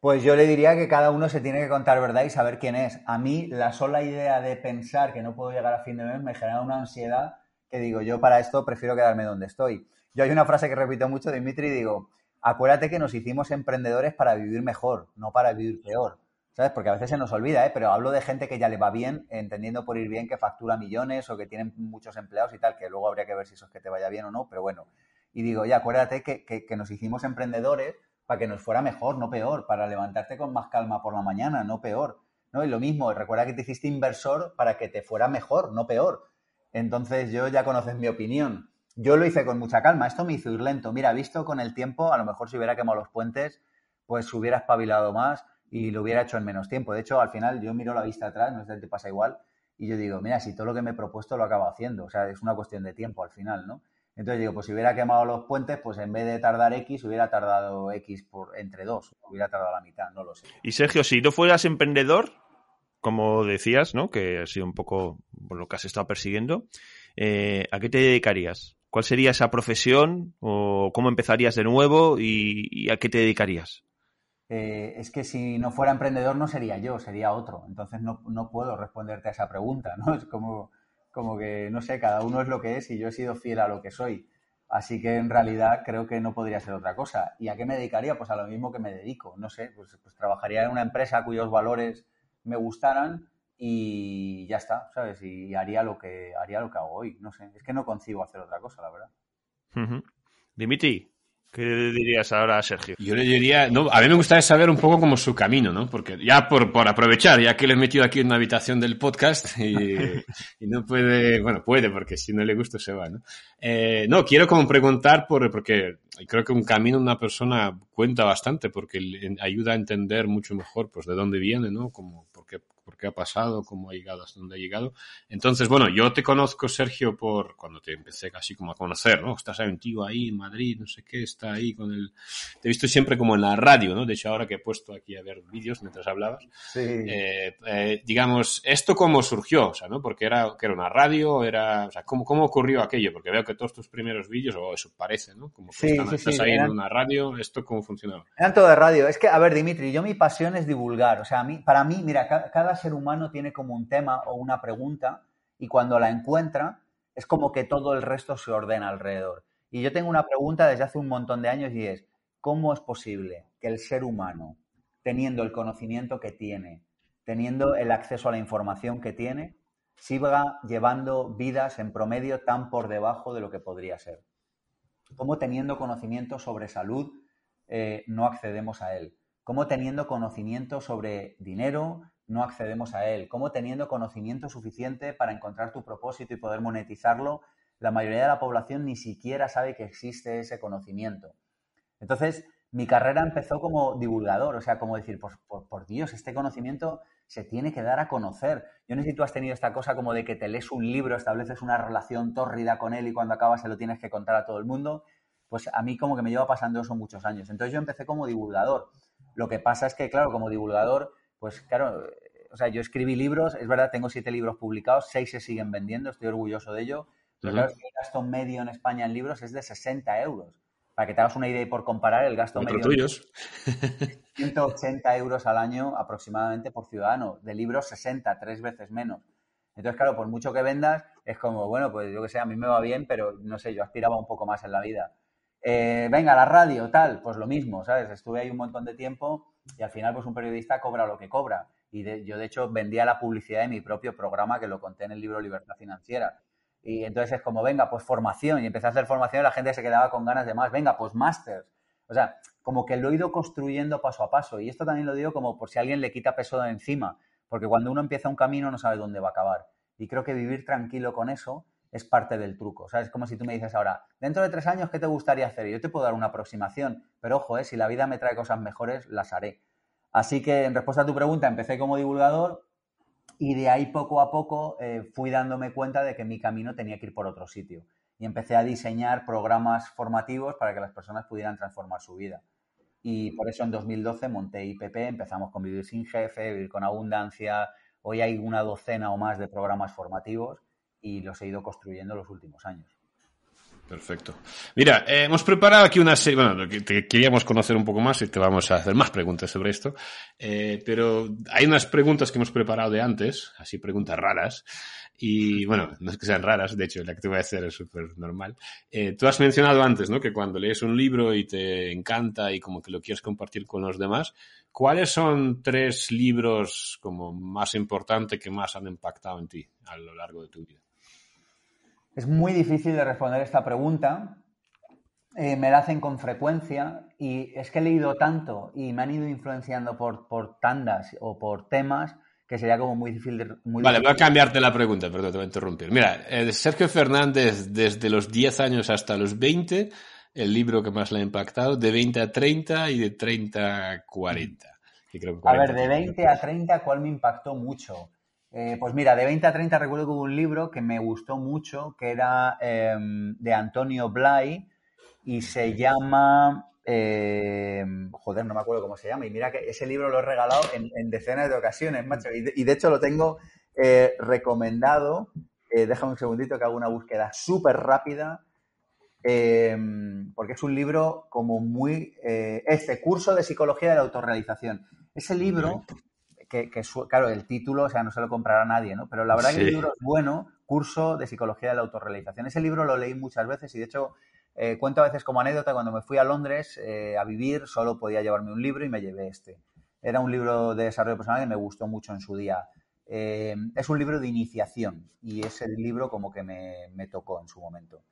pues yo le diría que cada uno se tiene que contar verdad y saber quién es. A mí la sola idea de pensar que no puedo llegar a fin de mes me genera una ansiedad que digo, yo para esto prefiero quedarme donde estoy. Yo hay una frase que repito mucho, Dimitri, y digo, acuérdate que nos hicimos emprendedores para vivir mejor, no para vivir peor. ¿Sabes? Porque a veces se nos olvida, ¿eh? Pero hablo de gente que ya le va bien, entendiendo por ir bien que factura millones o que tienen muchos empleados y tal, que luego habría que ver si eso es que te vaya bien o no, pero bueno. Y digo, ya, acuérdate que, que nos hicimos emprendedores para que nos fuera mejor, no peor, para levantarte con más calma por la mañana, no peor. ¿no? Y lo mismo, recuerda que te hiciste inversor para que te fuera mejor, no peor. Entonces yo ya conoces mi opinión. Yo lo hice con mucha calma, esto me hizo ir lento. Mira, visto con el tiempo, a lo mejor si hubiera quemado los puentes, pues hubiera espabilado más y lo hubiera hecho en menos tiempo. De hecho, al final yo miro la vista atrás, no sé si te pasa igual, y yo digo, mira, si todo lo que me he propuesto lo acabo haciendo, o sea, es una cuestión de tiempo al final, ¿no? Entonces digo, pues si hubiera quemado los puentes, pues en vez de tardar X, hubiera tardado X por entre dos, hubiera tardado la mitad, no lo sé. Y Sergio, si no fueras emprendedor, como decías, ¿no? Que ha sido un poco lo que has estado persiguiendo, eh, ¿a qué te dedicarías? ¿Cuál sería esa profesión o cómo empezarías de nuevo y, a qué te dedicarías? Eh, es que si no fuera emprendedor no sería yo, sería otro. Entonces no, puedo responderte a esa pregunta, ¿no? Es como, como que, no sé, cada uno es lo que es y yo he sido fiel a lo que soy. Así que en realidad creo que no podría ser otra cosa. ¿Y a qué me dedicaría? Pues a lo mismo que me dedico. No sé, pues, pues trabajaría en una empresa cuyos valores me gustaran y ya está, ¿sabes? Y haría lo que haría lo que hago hoy, no sé, es que no consigo hacer otra cosa, la verdad. Dimitri, ¿Qué dirías ahora a Sergio? Yo le diría, no, a mí me gustaría saber un poco como su camino, ¿no? Porque ya por, por aprovechar, ya que le he metido aquí en una habitación del podcast y, y, no puede, bueno, puede porque si no le gusta se va, ¿no? Eh, no, quiero como preguntar por, porque creo que un camino una persona cuenta bastante porque ayuda a entender mucho mejor pues de dónde viene, ¿no? Como, por qué, ha pasado, cómo ha llegado hasta dónde ha llegado. Entonces, bueno, yo te conozco, Sergio, por cuando te empecé casi como a conocer, ¿no? Estás ahí un tío ahí en Madrid, no sé qué, está ahí con el... Te he visto siempre como en la radio, ¿no? De hecho, ahora que he puesto aquí a ver vídeos mientras hablabas, sí. eh, eh, digamos, ¿esto cómo surgió? O sea, ¿no? Porque era, que era una radio, era... O sea, ¿cómo, ¿cómo ocurrió aquello? Porque veo que todos tus primeros vídeos, o eso parece, ¿no? Como que están, estás ahí en una radio, ¿esto cómo funcionaba? Eran todo de radio. Es que, a ver, Dimitri, yo mi pasión es divulgar. O sea, a mí, para mí, mira, cada humano tiene como un tema o una pregunta y cuando la encuentra es como que todo el resto se ordena alrededor. Y yo tengo una pregunta desde hace un montón de años y es, ¿cómo es posible que el ser humano, teniendo el conocimiento que tiene, teniendo el acceso a la información que tiene, siga llevando vidas en promedio tan por debajo de lo que podría ser? ¿Cómo teniendo conocimiento sobre salud eh, no accedemos a él? ¿Cómo teniendo conocimiento sobre dinero no accedemos a él, cómo teniendo conocimiento suficiente para encontrar tu propósito y poder monetizarlo, la mayoría de la población ni siquiera sabe que existe ese conocimiento. Entonces, mi carrera empezó como divulgador, o sea, como decir, por, por, Dios, este conocimiento se tiene que dar a conocer. Yo no sé si tú has tenido esta cosa como de que te lees un libro, estableces una relación tórrida con él y cuando acabas se lo tienes que contar a todo el mundo. Pues a mí como que me lleva pasando eso muchos años. Entonces yo empecé como divulgador. Lo que pasa es que, claro, como divulgador pues claro, o sea, yo escribí libros, es verdad, tengo siete libros publicados, seis se siguen vendiendo, estoy orgulloso de ello. Pero claro, el gasto medio en España en libros es de 60 euros. Para que te hagas una idea y por comparar, el gasto medio. tuyos. 180 euros al año aproximadamente por ciudadano. De libros, 60, tres veces menos. Entonces, claro, por mucho que vendas, es como, bueno, pues yo que sé, a mí me va bien, pero no sé, yo aspiraba un poco más en la vida. Eh, venga, la radio, tal, pues lo mismo, ¿sabes? Estuve ahí un montón de tiempo y al final pues un periodista cobra lo que cobra. Y yo de hecho vendía la publicidad de mi propio programa que lo conté en el libro Libertad Financiera. Y entonces es como, venga, pues formación. Y empecé a hacer formación y la gente se quedaba con ganas de más. Venga, pues máster. O sea, como que lo he ido construyendo paso a paso. Y esto también lo digo como por si alguien le quita peso de encima. Porque cuando uno empieza un camino no sabe dónde va a acabar. Y creo que vivir tranquilo con eso es parte del truco. ¿sabes? Es como si tú me dices ahora, dentro de tres años, ¿qué te gustaría hacer? yo te puedo dar una aproximación, pero ojo, ¿eh? si la vida me trae cosas mejores, las haré. Así que en respuesta a tu pregunta, empecé como divulgador y de ahí poco a poco eh, fui dándome cuenta de que mi camino tenía que ir por otro sitio. Y empecé a diseñar programas formativos para que las personas pudieran transformar su vida. Y por eso en 2012 monté IPP, empezamos con Vivir sin Jefe, Vivir con Abundancia. Hoy hay una docena o más de programas formativos y los he ido construyendo los últimos años. Perfecto. Mira, eh, hemos preparado aquí una serie, bueno, te queríamos conocer un poco más y te vamos a hacer más preguntas sobre esto, eh, pero hay unas preguntas que hemos preparado de antes, así preguntas raras, y bueno, no es que sean raras, de hecho la que te voy a hacer es súper normal. Eh, tú has mencionado antes, ¿no? Que cuando lees un libro y te encanta y como que lo quieres compartir con los demás, ¿cuáles son tres libros como más importantes que más han impactado en ti a lo largo de tu vida? Es muy difícil de responder esta pregunta. Eh, me la hacen con frecuencia y es que he leído tanto y me han ido influenciando por, por tandas o por temas que sería como muy difícil de... vale, voy a cambiarte la pregunta, perdón, te voy a interrumpir. Mira, eh, Sergio Fernández desde los 10 años hasta los 20, el libro que más le ha impactado, de 20 a 30 y de 30 a 40. a ver, de 20 a 30, ¿cuál me impactó mucho? Eh, pues mira, de 20 a 30 recuerdo que hubo un libro que me gustó mucho, que era em, de Antonio Blay y se llama... Em, joder, no me acuerdo cómo se llama. Y mira que ese libro lo he regalado en, decenas de ocasiones, macho. Y de, hecho lo tengo eh, recomendado. Eh, déjame un segundito que hago una búsqueda súper rápida. Em, porque es un libro como muy... este curso de psicología de la autorrealización. Ese libro que, claro, el título, o sea, no se lo comprará nadie, ¿no? Pero la verdad que el libro es bueno, curso de psicología de la autorrealización. Ese libro lo leí muchas veces y de hecho eh, cuento a veces como anécdota, cuando me fui a Londres eh, a vivir, solo podía llevarme un libro y me llevé este. Era un libro de desarrollo personal que me gustó mucho en su día. Eh, es un libro de iniciación y es el libro como que me, tocó en su momento.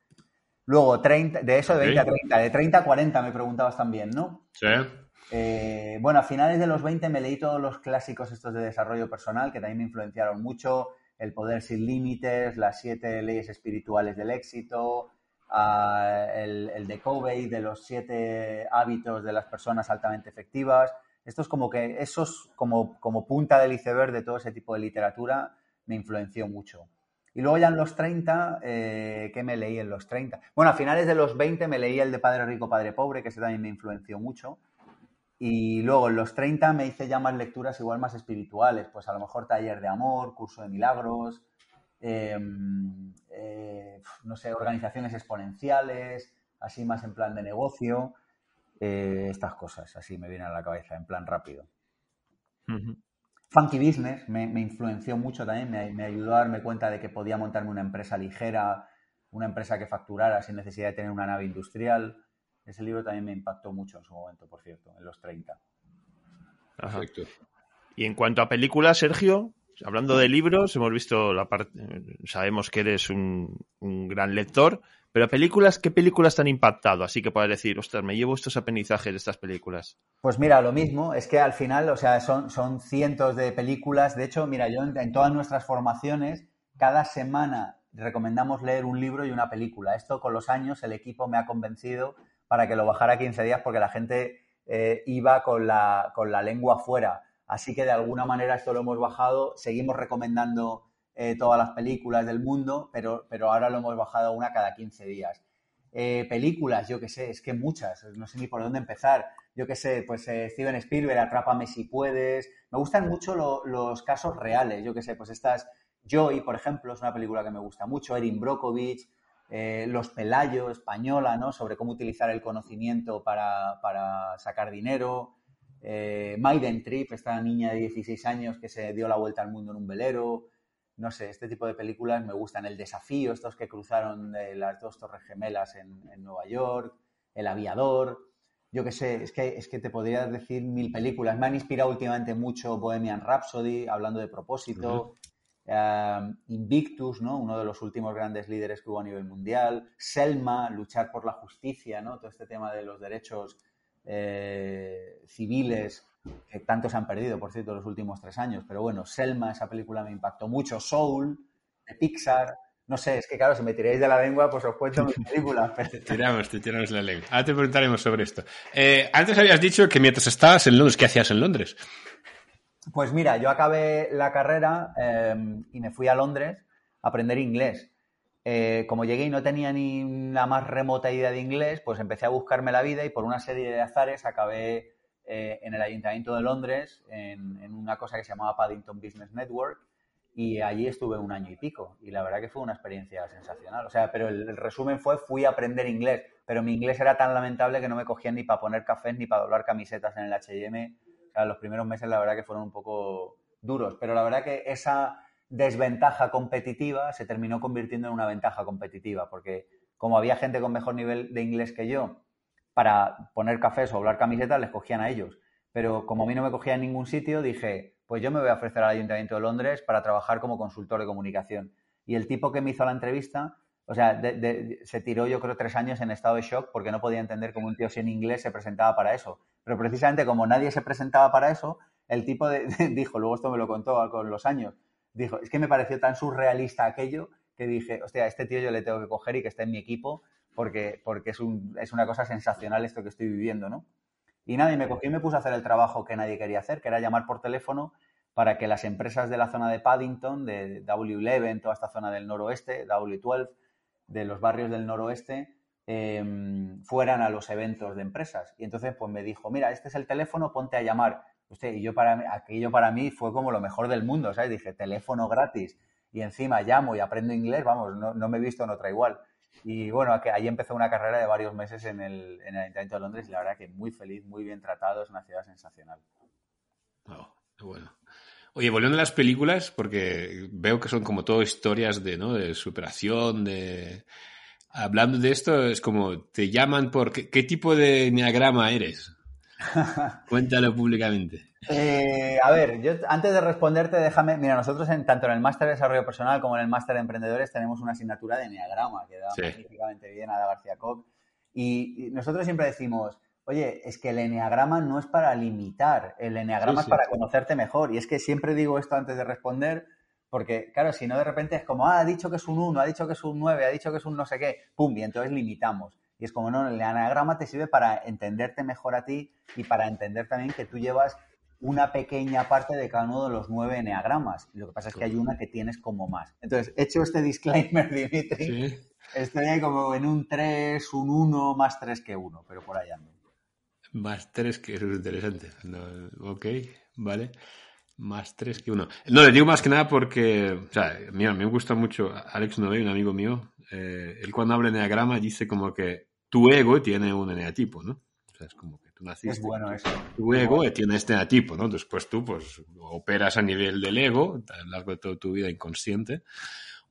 Luego, 30, de eso de 20 a 30, de 30 a 40 me preguntabas también, ¿no? Sí. Eh, bueno, a finales de los 20 me leí todos los clásicos estos de desarrollo personal que también me influenciaron mucho. El poder sin límites, las siete leyes espirituales del éxito, ah, el, de Covey de los siete hábitos de las personas altamente efectivas. Esto es como que, esos como, como punta del iceberg de todo ese tipo de literatura me influenció mucho. Y luego ya en los 30, eh, ¿qué me leí en los 30? Bueno, a finales de los 20 me leí el de Padre Rico, Padre Pobre, que ese también me influenció mucho. Y luego en los 30 me hice ya más lecturas igual más espirituales, pues a lo mejor taller de amor, curso de milagros, em, eh, no sé, organizaciones exponenciales, así más en plan de negocio, eh, estas cosas, así me vienen a la cabeza, en plan rápido. Funky Business me, influenció mucho también, me, me, ayudó a darme cuenta de que podía montarme una empresa ligera, una empresa que facturara sin necesidad de tener una nave industrial. Ese libro también me impactó mucho en su momento, por cierto, en los 30. Perfecto. Y en cuanto a películas, Sergio, hablando de libros, hemos visto la parte, sabemos que eres un, gran lector, pero películas, ¿qué películas te han impactado? Así que puedes decir, ostras, me llevo estos aprendizajes de estas películas. Pues mira, lo mismo, es que al final, o sea, son, son cientos de películas. De hecho, mira, yo en todas nuestras formaciones, cada semana recomendamos leer un libro y una película. Esto con los años el equipo me ha convencido para que lo bajara 15 días porque la gente eh, iba con la, con la lengua fuera. Así que de alguna manera esto lo hemos bajado. Seguimos recomendando eh, todas las películas del mundo, pero, pero ahora lo hemos bajado una cada 15 días. Eh, películas, yo qué sé, es que muchas, no sé ni por dónde empezar. Yo qué sé, pues Steven Spielberg, Atrápame si puedes. Me gustan mucho los casos reales, yo qué sé, pues estas, Joy, por ejemplo, es una película que me gusta mucho, Erin Brockovich, eh, los Pelayo, española, ¿no? Sobre cómo utilizar el conocimiento para, sacar dinero. Eh, Maiden Trip, esta niña de 16 años que se dio la vuelta al mundo en un velero. No sé, este tipo de películas me gustan. El desafío, estos que cruzaron de las dos torres gemelas en, Nueva York. El aviador. Yo qué sé, es que, es que te podría decir mil películas. Me han inspirado últimamente mucho Bohemian Rhapsody, hablando de propósito. Invictus, ¿no? uno de los últimos grandes líderes que hubo a nivel mundial, Selma, luchar por la justicia, ¿no? todo este tema de los derechos eh, civiles que tanto se han perdido, por cierto, los últimos tres años. Pero bueno, Selma, esa película me impactó mucho. Soul, de Pixar, No sé, es que claro, si me tiráis de la lengua, pues os cuento mis películas. Te tiramos, te tiramos la lengua. Ahora te preguntaremos sobre esto. Eh, antes habías dicho que mientras estabas en Londres, ¿qué hacías en Londres? Pues mira, yo acabé la carrera em, y me fui a Londres a aprender inglés. Eh, como llegué y no tenía ni la más remota idea de inglés, pues empecé a buscarme la vida y por una serie de azares acabé eh, en el Ayuntamiento de Londres, en, una cosa que se llamaba Paddington Business Network, y allí estuve un año y pico. Y la verdad que fue una experiencia sensacional. O sea, pero el, resumen fue, fui a aprender inglés, pero mi inglés era tan lamentable que no me cogían ni para poner cafés ni para doblar camisetas en el H&M. Los primeros meses la verdad que fueron un poco duros, pero la verdad que esa desventaja competitiva se terminó convirtiendo en una ventaja competitiva, porque como había gente con mejor nivel de inglés que yo, para poner cafés o hablar camisetas les cogían a ellos. Pero como a mí no me cogía en ningún sitio, dije, pues yo me voy a ofrecer al Ayuntamiento de Londres para trabajar como consultor de comunicación. Y el tipo que me hizo la entrevista, o sea, se tiró yo creo tres años en estado de shock porque no podía entender cómo un tío sin inglés se presentaba para eso. Pero precisamente como nadie se presentaba para eso, el tipo dijo, luego esto me lo contó con los años, dijo, es que me pareció tan surrealista aquello que dije, hostia, este tío yo le tengo que coger y que esté en mi equipo porque, porque es, un, es una cosa sensacional esto que estoy viviendo, ¿no? Y nada, y me cogí y me puse a hacer el trabajo que nadie quería hacer, que era llamar por teléfono para que las empresas de la zona de Paddington, de W11, toda esta zona del noroeste, W12, de los barrios del noroeste, em, fueran a los eventos de empresas. Y entonces pues me dijo, mira, este es el teléfono, ponte a llamar. Usted, y yo para aquello para mí fue como lo mejor del mundo, ¿sabes? Dije, teléfono gratis y encima llamo y aprendo inglés, vamos, no, no me he visto en otra igual. Y bueno, que ahí empezó una carrera de varios meses en el, en el Ayuntamiento de Londres y la verdad que muy feliz, muy bien tratado, es una ciudad sensacional. Oh, bueno. Oye, volviendo a las películas, porque veo que son como todo historias de, ¿no? de superación, de... Hablando de esto, es como, te llaman por... ¿Qué, qué tipo de enneagrama eres? Cuéntalo públicamente. Eh, a ver, yo antes de responderte, déjame. Mira, nosotros en, tanto en el máster de desarrollo personal como en el máster de emprendedores tenemos una asignatura de enneagrama que da magníficamente bien a Ada García Koch. Y, nosotros siempre decimos, oye, es que el enneagrama no es para limitar, el enneagrama es para conocerte mejor. Y es que siempre digo esto antes de responder, porque, claro, si no de repente es como, ah, ha dicho que es un 1, ha dicho que es un 9, ha dicho que es un no sé qué, pum, y entonces limitamos. Y es como, no, el anagrama te sirve para entenderte mejor a ti y para entender también que tú llevas una pequeña parte de cada uno de los nueve eneagramas. Lo que pasa es que hay una que tienes como más. Entonces, hecho este disclaimer, Dimitri, estoy ahí como en un 3, un 1, más 3 que 1, pero por ahí ando. Más 3 que eso es interesante. ok, vale. Más 3 que 1. No, le digo más que nada porque, o sea, mira, me gusta mucho Alex Novey, un amigo mío, eh, él cuando habla de enneagrama dice como que tu ego tiene un eneatipo, ¿no? O sea, es como que tú naciste. Es bueno eso. Tu ego tiene este eneatipo, ¿no? Después tú, pues, operas a nivel del ego a lo largo de toda tu vida inconsciente.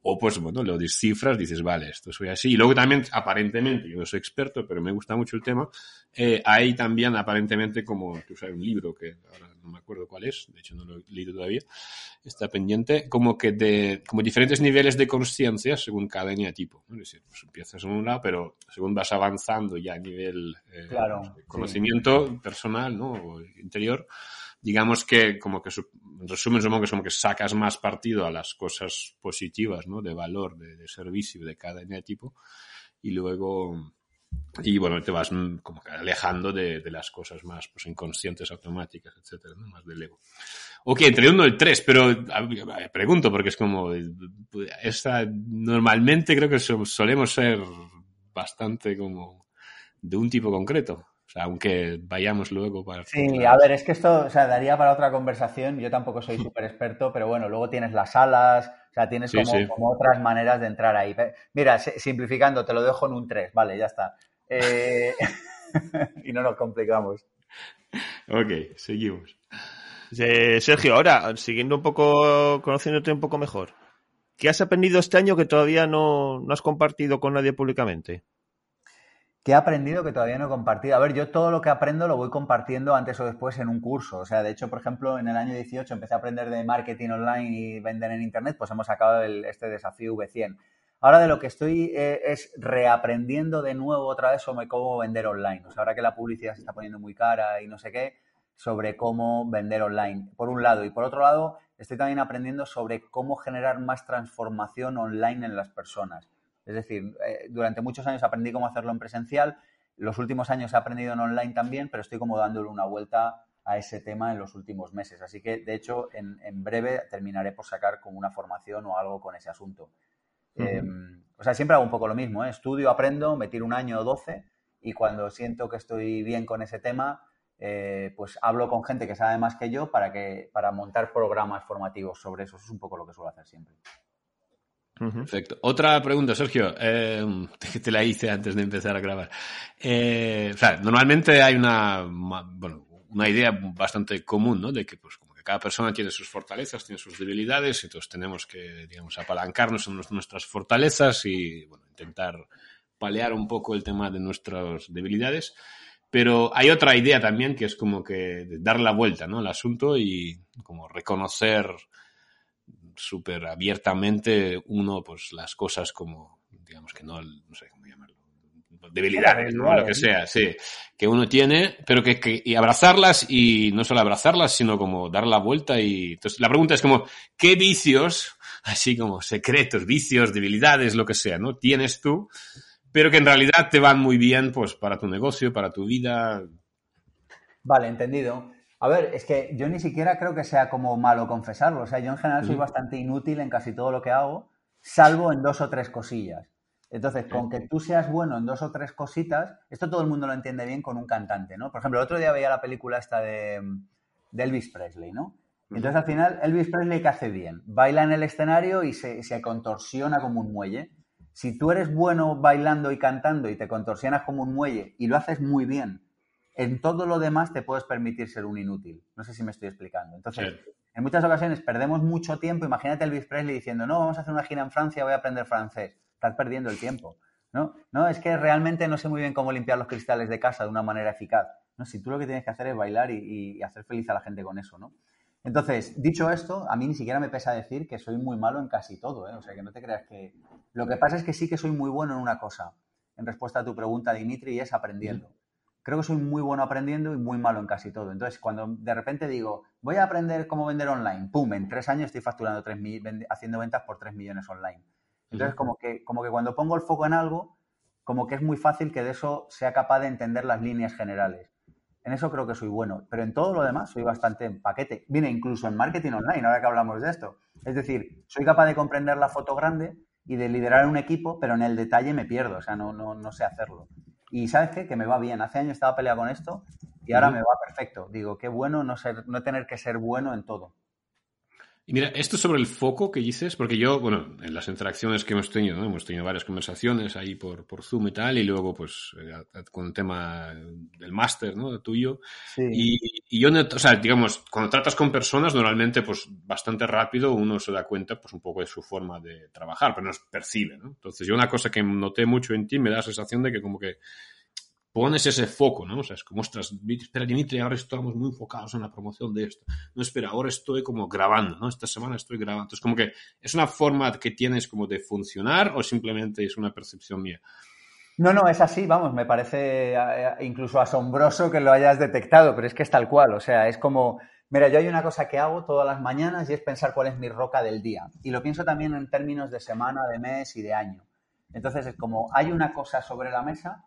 O pues, bueno, lo descifras, dices, vale, esto soy así. Y luego también, aparentemente, yo no soy experto, pero me gusta mucho el tema, eh, hay también aparentemente como, tú sabes, un libro que ahora no me acuerdo cuál es, de hecho no lo he leído todavía, está pendiente, como que de, como diferentes niveles de conciencia según cada eneatipo. ¿no? Es decir, pues empiezas en un lado, pero según vas avanzando ya a nivel eh, de conocimiento personal, ¿no? O interior, digamos que como que en resumen supongo que es como que sacas más partido a las cosas positivas, ¿no? De valor, de, servicio de cada eneatipo y luego y bueno, te vas como que alejando de, las cosas más pues, inconscientes, automáticas, etcétera, ¿no? más del ego. Ok, entre uno y tres, pero pregunto porque es como, esta, normalmente creo que solemos ser bastante como de un tipo concreto aunque vayamos luego para... Sí, a ver, es que esto, o sea, daría para otra conversación. Yo tampoco soy súper experto, pero bueno, luego tienes las alas, o sea, tienes como, otras maneras de entrar ahí. Mira, simplificando, te lo dejo en un 3, vale, ya está. Eh, y no nos complicamos. Ok, seguimos. Sergio, ahora, siguiendo un poco, conociéndote un poco mejor, ¿qué has aprendido este año que todavía no, no has compartido con nadie públicamente? ¿Qué he aprendido que todavía no he compartido? A ver, yo todo lo que aprendo lo voy compartiendo antes o después en un curso. O sea, de hecho, por ejemplo, en el año 18 empecé a aprender de marketing online y vender en Internet, pues hemos acabado este desafío V100. Ahora de lo que estoy eh, es reaprendiendo de nuevo otra vez sobre cómo vender online. O sea, ahora que la publicidad se está poniendo muy cara y no sé qué, sobre cómo vender online, por un lado. Y por otro lado, estoy también aprendiendo sobre cómo generar más transformación online en las personas. Es decir, eh, durante muchos años aprendí cómo hacerlo en presencial, los últimos años he aprendido en online también, pero estoy como dándole una vuelta a ese tema en los últimos meses. Así que, de hecho, en, breve terminaré por sacar como una formación o algo con ese asunto. Em, o sea, siempre hago un poco lo mismo, ¿eh? estudio, aprendo, me tiro un año o doce y cuando siento que estoy bien con ese tema, eh, pues hablo con gente que sabe más que yo para, que, para montar programas formativos sobre eso. Eso es un poco lo que suelo hacer siempre. Perfecto. Otra pregunta, Sergio, eh, te la hice antes de empezar a grabar. Eh, o sea, normalmente hay una, bueno, una idea bastante común, ¿no? De que, pues, como que cada persona tiene sus fortalezas, tiene sus debilidades, y entonces tenemos que, digamos, apalancarnos en nuestras fortalezas y, bueno, intentar palear un poco el tema de nuestras debilidades. Pero hay otra idea también que es como que dar la vuelta, ¿no? Al asunto y como reconocer súper abiertamente uno, pues las cosas como, digamos que no, no sé cómo llamarlo, debilidades, ¿no? lo que sea, sí, que uno tiene, pero que, que, y abrazarlas y no solo abrazarlas, sino como dar la vuelta y entonces la pregunta es como, ¿qué vicios, así como secretos, vicios, debilidades, lo que sea, ¿no? Tienes tú pero que en realidad te van muy bien pues para tu negocio, para tu vida. Vale, entendido. A ver, es que yo ni siquiera creo que sea como malo confesarlo. O sea, yo en general soy bastante inútil en casi todo lo que hago, salvo en dos o tres cosillas. Entonces, con que tú seas bueno en dos o tres cositas, esto todo el mundo lo entiende bien con un cantante, ¿no? Por ejemplo, el otro día veía la película esta de, Elvis Presley, ¿no? Entonces, al final, Elvis Presley, ¿qué hace bien? Baila en el escenario y se, se contorsiona como un muelle. Si tú eres bueno bailando y cantando y te contorsionas como un muelle y lo haces muy bien, en todo lo demás te puedes permitir ser un inútil. No sé si me estoy explicando. Entonces, en muchas ocasiones perdemos mucho tiempo. Imagínate Elvis Presley diciendo, no, vamos a hacer una gira en Francia, voy a aprender francés. Estás perdiendo el tiempo. ¿no? No, es que realmente no sé muy bien cómo limpiar los cristales de casa de una manera eficaz. No, si tú lo que tienes que hacer es bailar y, y hacer feliz a la gente con eso, ¿no? Entonces, dicho esto, a mí ni siquiera me pesa decir que soy muy malo en casi todo, ¿eh? O sea, que no te creas que... Lo que pasa es que sí que soy muy bueno en una cosa, en respuesta a tu pregunta, Dimitri, y es aprendiendo. Creo que soy muy bueno aprendiendo y muy malo en casi todo. Entonces, cuando de repente digo, voy a aprender cómo vender online, ¡pum! En tres años estoy facturando tres haciendo ventas por tres millones online. Entonces, como que, como que cuando pongo el foco en algo, como que es muy fácil que de eso sea capaz de entender las líneas generales. En eso creo que soy bueno, pero en todo lo demás soy bastante en paquete. Viene incluso en marketing online, ahora que hablamos de esto. Es decir, soy capaz de comprender la foto grande y de liderar un equipo, pero en el detalle me pierdo, o sea, no, no, no sé hacerlo. Y ¿sabes qué? Que me va bien. Hace años estaba peleado con esto y ahora me va perfecto. Digo, qué bueno no, ser, no tener que ser bueno en todo. Y mira, esto sobre el foco que dices, porque yo, bueno, en las interacciones que hemos tenido, ¿no? hemos tenido varias conversaciones ahí por, por Zoom y tal, y luego, pues, eh, con el tema del máster, ¿no? Tuyo. Y, y, yo, o sea, digamos, cuando tratas con personas, normalmente, pues, bastante rápido uno se da cuenta, pues, un poco de su forma de trabajar, pero no se percibe, ¿no? Entonces, yo una cosa que noté mucho en ti, me da la sensación de que como que pones ese foco, ¿no? O sea, es como, ostras, espera, Dimitri, ahora estamos muy enfocados en la promoción de esto. No, espera, ahora estoy como grabando, ¿no? Esta semana estoy grabando. Entonces, como que es una forma que tienes como de funcionar o simplemente es una percepción mía. No, no, es así, vamos, me parece eh, incluso asombroso que lo hayas detectado, pero es que es tal cual, o sea, es como, mira, yo hay una cosa que hago todas las mañanas y es pensar cuál es mi roca del día. Y lo pienso también en términos de semana, de mes y de año. Entonces es como, hay una cosa sobre la mesa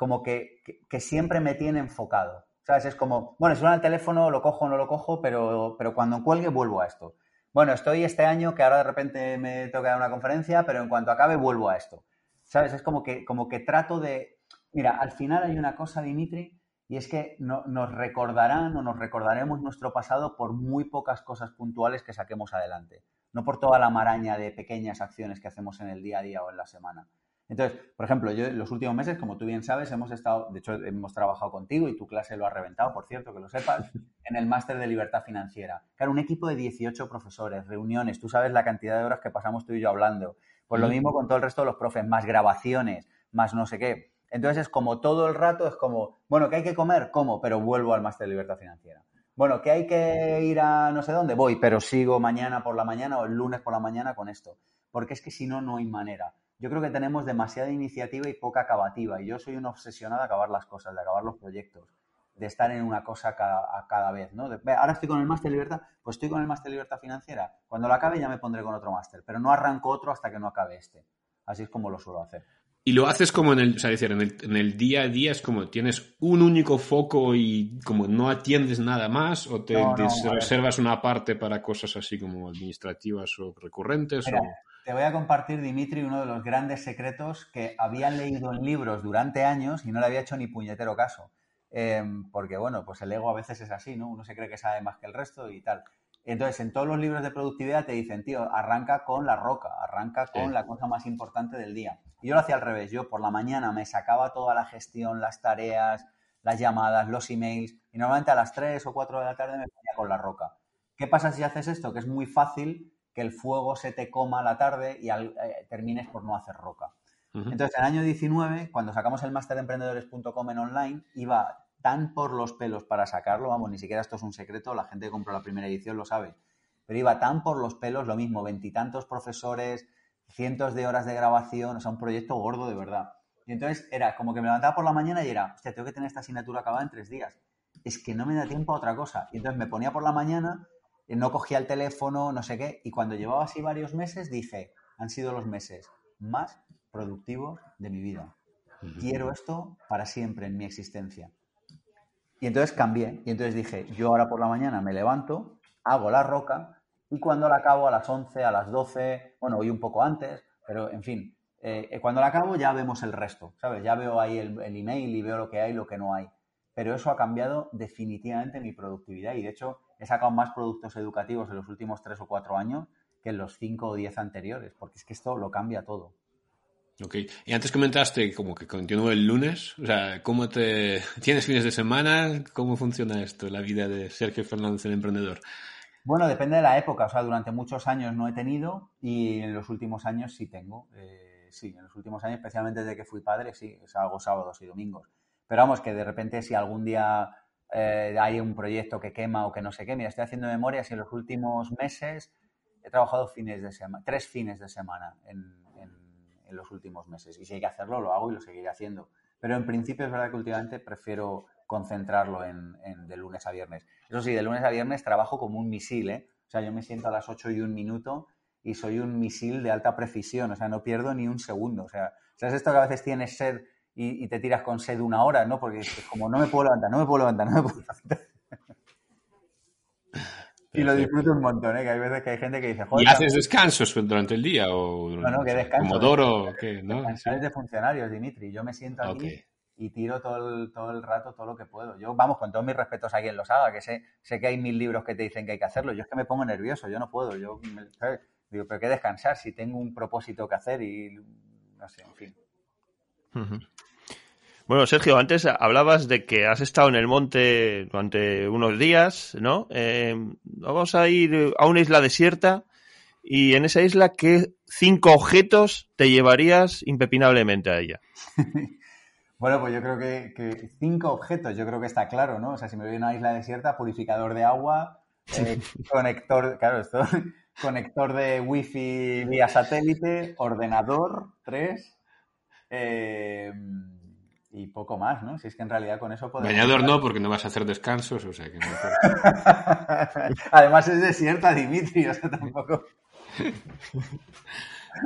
como que, siempre me tiene enfocado. ¿Sabes? Es como, bueno, suena el teléfono, lo cojo o no lo cojo, pero, pero cuando cuelgue vuelvo a esto. Bueno, estoy este año que ahora de repente me que dar una conferencia, pero en cuanto acabe vuelvo a esto. ¿Sabes? Es como que, como que trato de... Mira, al final hay una cosa, Dimitri, y es que no, nos recordarán o nos recordaremos nuestro pasado por muy pocas cosas puntuales que saquemos adelante, no por toda la maraña de pequeñas acciones que hacemos en el día a día o en la semana. Entonces, por ejemplo, yo en los últimos meses, como tú bien sabes, hemos estado, de hecho, hemos trabajado contigo y tu clase lo ha reventado, por cierto, que lo sepas, en el máster de libertad financiera. Claro, un equipo de 18 profesores, reuniones, tú sabes la cantidad de horas que pasamos tú y yo hablando. Pues lo mismo con todo el resto de los profes, más grabaciones, más no sé qué. Entonces es como todo el rato, es como, bueno, que hay que comer, como, pero vuelvo al máster de libertad financiera. Bueno, que hay que ir a no sé dónde, voy, pero sigo mañana por la mañana o el lunes por la mañana con esto. Porque es que si no, no hay manera yo creo que tenemos demasiada iniciativa y poca acabativa. Y yo soy un obsesionado de acabar las cosas, de acabar los proyectos. de estar en una cosa cada, cada vez, ¿no? ahora estoy con el máster libertad, pues estoy con el máster libertad financiera. Cuando lo acabe ya me pondré con otro máster, pero no arranco otro hasta que no acabe este. Así es como lo suelo hacer. Y lo haces como en el, o sea, decir, en el, en el, día a día, es como tienes un único foco y como no atiendes nada más, o te, reservas una parte para cosas así como administrativas o recurrentes. Te voy a compartir, Dimitri, uno de los grandes secretos que habían leído en libros durante años y no le había hecho ni puñetero caso. Em, porque, bueno, pues el ego a veces es así, ¿no? Uno se cree que sabe más que el resto y tal. Entonces, en todos los libros de productividad te dicen, tío, arranca con la roca, arranca con la cosa más importante del día. Y yo lo hacía al revés. Yo por la mañana me sacaba toda la gestión, las tareas, las llamadas, los emails, y normalmente a las 3 o 4 de la tarde me ponía con la roca. ¿Qué pasa si haces esto? Que es muy fácil que el fuego se te coma a la tarde y eh, termines por no hacer roca. Entonces, en el año 19, cuando sacamos el máster de emprendedores.com en online, iba tan por los pelos para sacarlo, vamos, ni siquiera esto es un secreto, la gente que compró la primera edición lo sabe, pero iba tan por los pelos, lo mismo, veintitantos profesores, cientos de horas de grabación, o sea, un proyecto gordo de verdad. Y entonces era como que me levantaba por la mañana y era, hostia, tengo que tener esta asignatura acabada en tres días. Es que no me da tiempo a otra cosa. Y entonces me ponía por la mañana, eh, no cogía el teléfono, no sé qué, y cuando llevaba así varios meses dije, han sido los meses más productivos de mi vida. Quiero esto para siempre en mi existencia. Y entonces cambié. Y entonces dije, yo ahora por la mañana me levanto, hago la roca y cuando la acabo a las 11, a las 12, bueno, hoy un poco antes, pero en fin, eh, cuando la acabo ya vemos el resto, ¿sabes? Ya veo ahí el, email y veo lo que hay y lo que no hay. Pero eso ha cambiado definitivamente mi productividad y de hecho he sacado más productos educativos en los últimos tres o cuatro años que en los cinco o diez anteriores, porque es que esto lo cambia todo. Ok. Y antes comentaste como que continúa el lunes. O sea, ¿cómo te... ¿Tienes fines de semana? ¿Cómo funciona esto, la vida de Sergio Fernández, el emprendedor? Bueno, depende de la época. O sea, durante muchos años no he tenido y en los últimos años sí tengo. Eh, sí, en los últimos años, especialmente desde que fui padre, sí, es sábados y domingos. Pero vamos, que de repente si algún día eh, hay un proyecto que quema o que no sé qué, mira, estoy haciendo memoria si en los últimos meses he trabajado fines de semana, tres fines de semana en, en los últimos meses. Y si hay que hacerlo, lo hago y lo seguiré haciendo. Pero en principio es verdad que últimamente prefiero concentrarlo en, de lunes a viernes. Eso sí, de lunes a viernes trabajo como un misil, ¿eh? O sea, yo me siento a las 8 y un minuto y soy un misil de alta precisión, o sea, no pierdo ni un segundo. O sea, ¿sabes esto que a veces tienes sed y, te tiras con sed una hora, ¿no? Porque es como no me puedo levantar, no me puedo levantar, no me puedo levantar. Y lo disfruto un montón, ¿eh? Que hay veces que hay gente que dice, Joder, ¿Y haces descansos durante el día? O, no, no, que descanso. Como Doro, ¿qué? ¿no? de funcionarios, Dimitri. Yo me siento aquí y tiro todo el, todo el rato todo lo que puedo. Yo, vamos, con todos mis respetos a quien los haga, que sé, sé que hay mil libros que te dicen que hay que hacerlo. Yo es que me pongo nervioso, yo no puedo. Yo digo, pero ¿qué descansar si tengo un propósito que hacer y no sé, en fin. Bueno, Sergio, antes hablabas de que has estado en el monte durante unos días, ¿no? Eh, vamos a ir a una isla desierta y en esa isla, ¿qué cinco objetos te llevarías impepinablemente a ella? bueno, pues yo creo que, cinco objetos, yo creo que está claro, ¿no? O sea, si me voy a una isla desierta, purificador de agua, eh, conector, claro, esto, conector de wifi vía satélite, ordenador, tres, eh, y poco más, ¿no? Si es que en realidad con eso podemos... Bañador no, porque no vas a hacer descansos, o sea que no... Además es desierta, Dimitri, o sea, tampoco...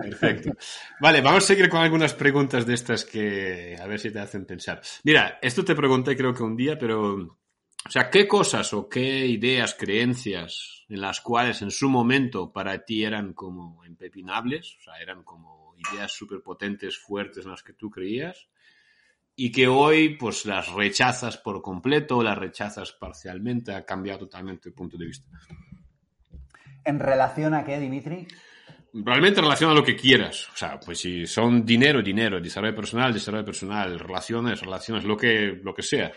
Perfecto. Vale, vamos a seguir con algunas preguntas de estas que a ver si te hacen pensar. Mira, esto te pregunté creo que un día, pero... O sea, ¿qué cosas o qué ideas, creencias en las cuales en su momento para ti eran como impepinables? O sea, eran como ideas súper potentes, fuertes en las que tú creías y que hoy pues las rechazas por completo, las rechazas parcialmente, ha cambiado totalmente el punto de vista. ¿En relación a qué, Dimitri? Probablemente en relación a lo que quieras. O sea, pues si son dinero, dinero, desarrollo personal, desarrollo personal, relaciones, relaciones, lo que, lo que sea.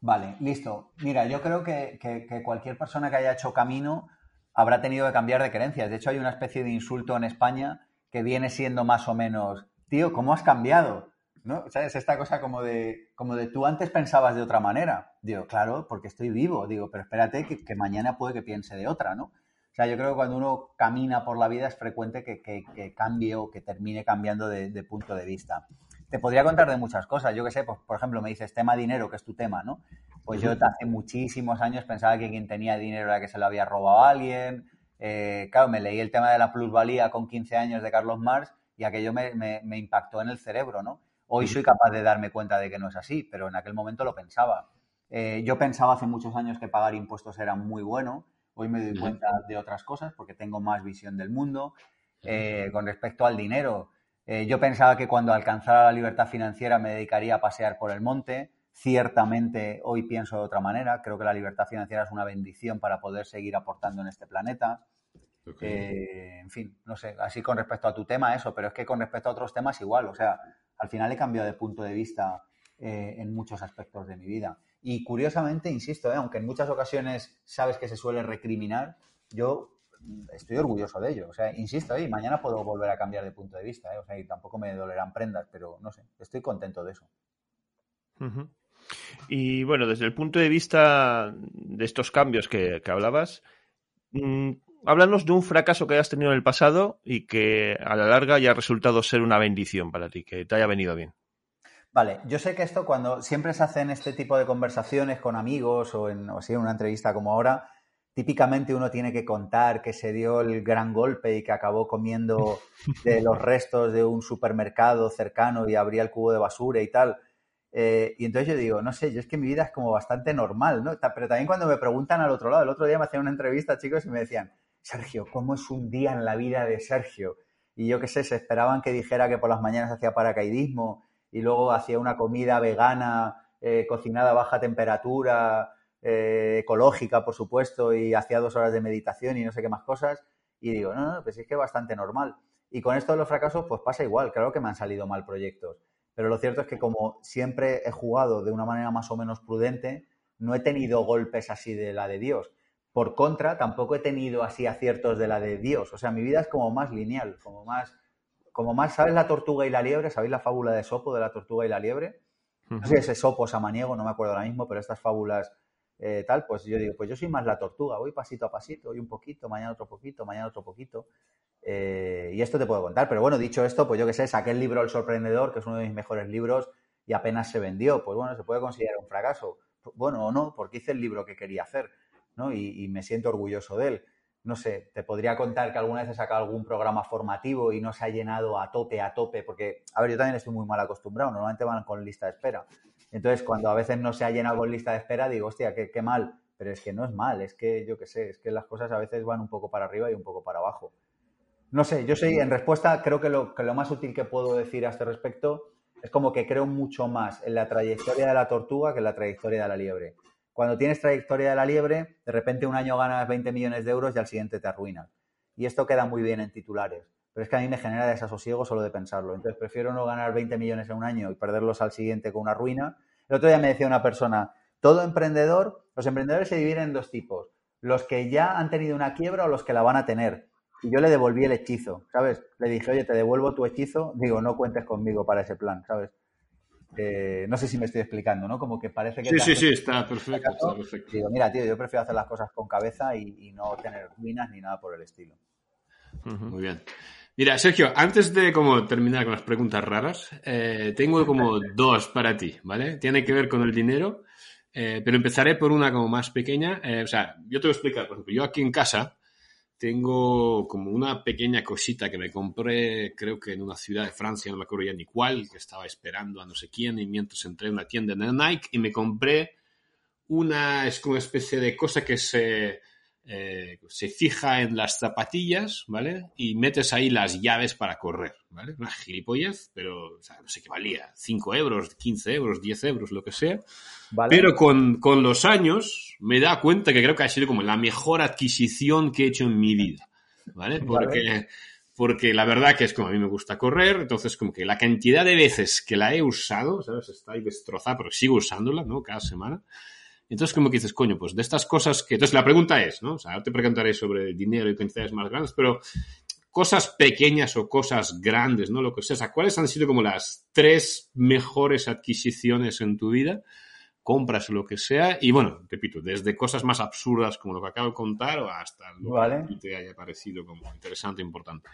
Vale, listo. Mira, yo creo que, que cualquier persona que haya hecho camino habrá tenido que cambiar de creencias. De hecho, hay una especie de insulto en España que viene siendo más o menos, tío, ¿cómo has cambiado? ¿no? ¿Sabes? Esta cosa como de, como de tú antes pensabas de otra manera. Digo, claro, porque estoy vivo. Digo, pero espérate que, mañana puede que piense de otra, ¿no? O sea, yo creo que cuando uno camina por la vida es frecuente que, cambie o que termine cambiando de, punto de vista. Te podría contar de muchas cosas. Yo qué sé, pues, por ejemplo, me dices tema dinero, que es tu tema, ¿no? Pues yo hace muchísimos años pensaba que quien tenía dinero era que se lo había robado a alguien. Eh, claro, me leí el tema de la plusvalía con 15 años de Carlos Marx y aquello me, me, impactó en el cerebro, ¿no? Hoy soy capaz de darme cuenta de que no es así, pero en aquel momento lo pensaba. Eh, yo pensaba hace muchos años que pagar impuestos era muy bueno. Hoy me doy cuenta de otras cosas porque tengo más visión del mundo. Eh, con respecto al dinero, yo pensaba que cuando alcanzara la libertad financiera me dedicaría a pasear por el monte. Ciertamente hoy pienso de otra manera. Creo que la libertad financiera es una bendición para poder seguir aportando en este planeta. Eh, en fin, no sé, así con respecto a tu tema eso, pero es que con respecto a otros temas igual. O sea, al final he cambiado de punto de vista eh, en muchos aspectos de mi vida. Y curiosamente, insisto, eh, aunque en muchas ocasiones sabes que se suele recriminar, yo estoy orgulloso de ello. O sea, insisto, mañana puedo volver a cambiar de punto de vista. O sea, y tampoco me dolerán prendas, pero no sé, estoy contento de eso. Y bueno, desde el punto de vista de estos cambios que, hablabas, mm, háblanos de un fracaso que hayas tenido en el pasado y que a la larga haya resultado ser una bendición para ti, que te haya venido bien. Vale, yo sé que esto cuando siempre se hacen este tipo de conversaciones con amigos o en, o en una entrevista como ahora, típicamente uno tiene que contar que se dio el gran golpe y que acabó comiendo de los restos de un supermercado cercano y abría el cubo de basura y tal. Eh, y entonces yo digo, no sé, yo es que mi vida es como bastante normal, ¿no? Pero también cuando me preguntan al otro lado, el otro día me hacían una entrevista, chicos, y me decían, Sergio, ¿cómo es un día en la vida de Sergio? Y yo qué sé, se esperaban que dijera que por las mañanas hacía paracaidismo y luego hacía una comida vegana, eh, cocinada a baja temperatura, eh, ecológica, por supuesto, y hacía dos horas de meditación y no sé qué más cosas. Y digo, no, no, pues es que es bastante normal. Y con esto de los fracasos, pues pasa igual. Claro que me han salido mal proyectos pero lo cierto es que como siempre he jugado de una manera más o menos prudente, no he tenido golpes así de la de Dios. Por contra, tampoco he tenido así aciertos de la de Dios. O sea, mi vida es como más lineal, como más, como más, ¿sabes la tortuga y la liebre? ¿Sabéis la fábula de Sopo de la tortuga y la liebre? No sé si ese Sopo samaniego, no me acuerdo ahora mismo, pero estas fábulas eh, tal, pues yo digo, pues yo soy más la tortuga, voy pasito a pasito, hoy un poquito, mañana otro poquito, mañana otro poquito. Eh, y esto te puedo contar. Pero bueno, dicho esto, pues yo que sé, saqué el libro El Sorprendedor, que es uno de mis mejores libros, y apenas se vendió. Pues bueno, se puede considerar un fracaso. Bueno, o no, porque hice el libro que quería hacer, ¿no? Y, me siento orgulloso de él. No sé, te podría contar que alguna vez he sacado algún programa formativo y no se ha llenado a tope, a tope, porque, a ver, yo también estoy muy mal acostumbrado, normalmente van con lista de espera. Entonces, cuando a veces no se ha llenado con lista de espera, digo, hostia, qué, qué mal, pero es que no es mal, es que yo qué sé, es que las cosas a veces van un poco para arriba y un poco para abajo. No sé, yo soy, en respuesta, creo que lo, que lo más útil que puedo decir a este respecto es como que creo mucho más en la trayectoria de la tortuga que en la trayectoria de la liebre. Cuando tienes trayectoria de la liebre, de repente un año ganas 20 millones de euros y al siguiente te arruinas. Y esto queda muy bien en titulares. Pero es que a mí me genera desasosiego solo de pensarlo. Entonces prefiero no ganar 20 millones en un año y perderlos al siguiente con una ruina. El otro día me decía una persona, todo emprendedor, los emprendedores se dividen en dos tipos. Los que ya han tenido una quiebra o los que la van a tener. Y yo le devolví el hechizo, ¿sabes? Le dije, oye, te devuelvo tu hechizo. Digo, no cuentes conmigo para ese plan, ¿sabes? Eh, no sé si me estoy explicando, ¿no? Como que parece que... Sí, sí, sí, está perfecto, está perfecto. Digo, mira, tío, yo prefiero hacer las cosas con cabeza y, no tener ruinas ni nada por el estilo. Muy bien. Mira, Sergio, antes de como terminar con las preguntas raras, eh, tengo como dos para ti, ¿vale? Tiene que ver con el dinero, eh, pero empezaré por una como más pequeña. o sea, yo te voy a explicar, por ejemplo, yo aquí en casa tengo como una pequeña cosita que me compré, creo que en una ciudad de Francia, no me acuerdo ya ni cuál, que estaba esperando a no sé quién, y mientras entré en una tienda de Nike y me compré una, es como una especie de cosa que se, eh, se fija en las zapatillas, ¿vale? Y metes ahí las llaves para correr, ¿vale? Una gilipollez, pero no sé qué valía, 5 euros, 15 euros, 10 euros, lo que sea. Pero con, los años me da cuenta que creo que ha sido como la mejor adquisición que he hecho en mi vida, ¿vale? Porque, porque la verdad que es como a mí me gusta correr, entonces como que la cantidad de veces que la he usado, ¿sabes? Está ahí destrozada, pero sigo usándola, ¿no? Cada semana. Entonces, como que dices, coño, pues de estas cosas que... Entonces, la pregunta es, ¿no? O sea, ahora te preguntaré sobre dinero y cantidades más grandes, pero cosas pequeñas o cosas grandes, ¿no? Lo que sea. O sea, ¿cuáles han sido como las tres mejores adquisiciones en tu vida? compras lo que sea. Y bueno, repito, desde cosas más absurdas como lo que acabo de contar o hasta lo que te haya parecido como interesante e importante.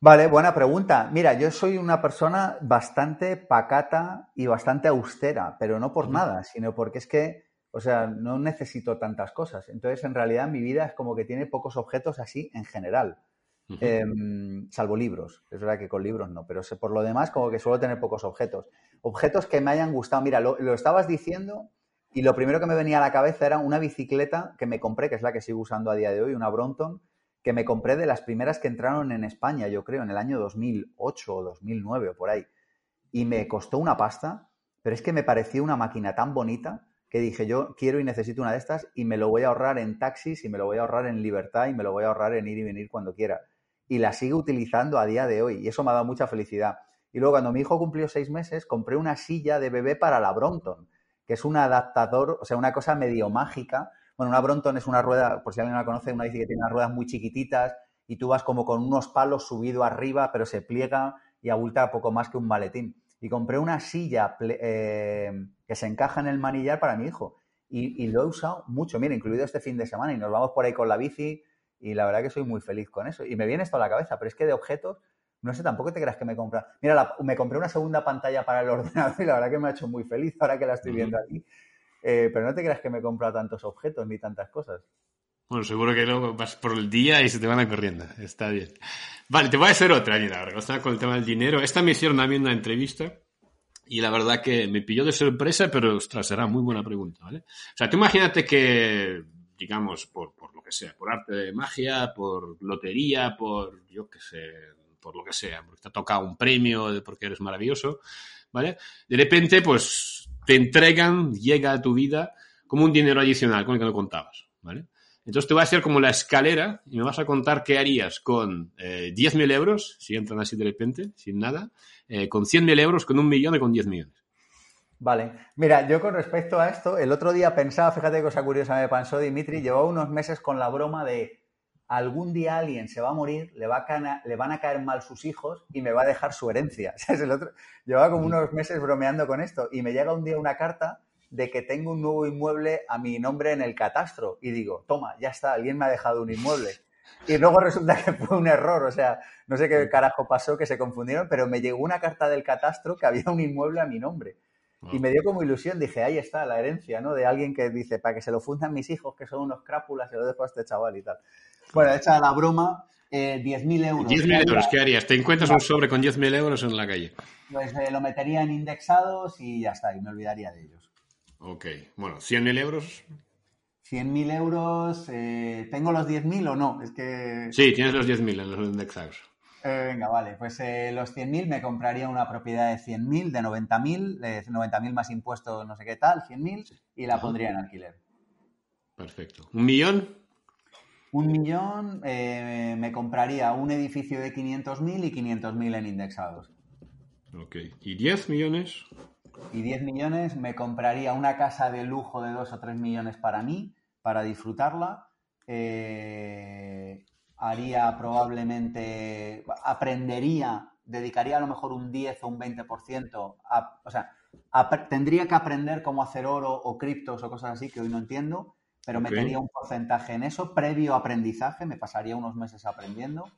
Vale, buena pregunta. Mira, yo soy una persona bastante pacata y bastante austera, pero no por nada, sino porque es que O sea, no necesito tantas cosas. Entonces, en realidad, mi vida es como que tiene pocos objetos así en general. Em, salvo libros. Es verdad que con libros no, pero por lo demás, como que suelo tener pocos objetos. Objetos que me hayan gustado. Mira, lo, lo, estabas diciendo y lo primero que me venía a la cabeza era una bicicleta que me compré, que es la que sigo usando a día de hoy, una Brompton, que me compré de las primeras que entraron en España, yo creo, en el año 2008 o 2009 o por ahí. Y me costó una pasta, pero es que me pareció una máquina tan bonita que dije yo quiero y necesito una de estas y me lo voy a ahorrar en taxis y me lo voy a ahorrar en libertad y me lo voy a ahorrar en ir y venir cuando quiera. Y la sigo utilizando a día de hoy y eso me ha dado mucha felicidad. Y luego cuando mi hijo cumplió seis meses compré una silla de bebé para la Brompton, que es un adaptador, o sea, una cosa medio mágica bueno, una Brompton es una rueda, por si alguien la conoce, una bici que tiene unas ruedas muy chiquititas y tú vas como con unos palos subido arriba, pero se pliega y abulta poco más que un maletín. Y compré una silla eh, que se encaja en el manillar para mi hijo. Y, lo he usado mucho, mira, incluido este fin de semana. Y nos vamos por ahí con la bici y la verdad que soy muy feliz con eso. Y me viene esto a la cabeza, pero es que de objetos, no sé, tampoco te creas que me compra. Mira, me compré una segunda pantalla para el ordenador y la verdad que me ha hecho muy feliz ahora que la estoy viendo aquí. Eh, pero no te creas que me compra tantos objetos ni tantas cosas. Bueno, seguro que luego vas por el día y se te van a corriendo. Está bien. Vale, te voy a hacer otra, mira, está con el tema del dinero. Esta me hicieron a mí una entrevista y la verdad que me pilló de sorpresa, pero ostras, será muy buena pregunta, ¿vale? O sea, tú imagínate que, digamos, por, por lo que sea, por arte de magia, por lotería, por, yo qué sé, por lo que sea, porque te ha tocado un premio, porque eres maravilloso, ¿vale? De repente, pues te entregan, llega a tu vida como un dinero adicional con el que no contabas, ¿vale? Entonces te voy a hacer como la escalera y me vas a contar qué harías con eh, 10.000 euros, si entran así de repente, sin nada, eh, con 100.000 euros, con un millón y con 10 millones. Vale. Mira, yo con respecto a esto, el otro día pensaba, fíjate qué cosa curiosa me pasó, Dimitri, llevaba unos meses con la broma de algún día alguien se va a morir, le, va a le van a caer mal sus hijos y me va a dejar su herencia. el otro, llevaba como unos meses bromeando con esto y me llega un día una carta de que tengo un nuevo inmueble a mi nombre en el catastro y digo, toma, ya está, alguien me ha dejado un inmueble. Y luego resulta que fue un error, o sea, no sé qué carajo pasó, que se confundieron, pero me llegó una carta del catastro que había un inmueble a mi nombre. Y me dio como ilusión, dije, ahí está la herencia, ¿no? De alguien que dice, para que se lo fundan mis hijos, que son unos crápulas, se lo dejo a este chaval y tal. Bueno, hecha la broma, eh, 10.000 euros. 10.000 euros, ¿qué harías? ¿Te encuentras un sobre con 10.000 euros en la calle? Pues eh, lo metería en indexados y ya está, y me olvidaría de ellos. Ok, bueno, ¿100.000 euros? 100.000 euros, eh, ¿tengo los 10.000 o no? Es que... Sí, tienes los 10.000 en los indexados. Eh, venga, vale, pues los 100.000 me compraría una propiedad de 100.000, de 90.000, 90.000 más impuestos, no sé qué tal, 100.000, y la pondría en alquiler. Perfecto. ¿Un millón? Un millón eh, me compraría un edificio de 500.000 y 500.000 en indexados. Ok. ¿Y 10 millones? Y 10 millones me compraría una casa de lujo de 2 o 3 millones para mí, para disfrutarla. Eh, haría probablemente, aprendería, dedicaría a lo mejor un 10 o un 20%, a, o sea, tendría que aprender cómo hacer oro o criptos o cosas así que hoy no entiendo pero metería un porcentaje en eso, previo aprendizaje, me pasaría unos meses aprendiendo.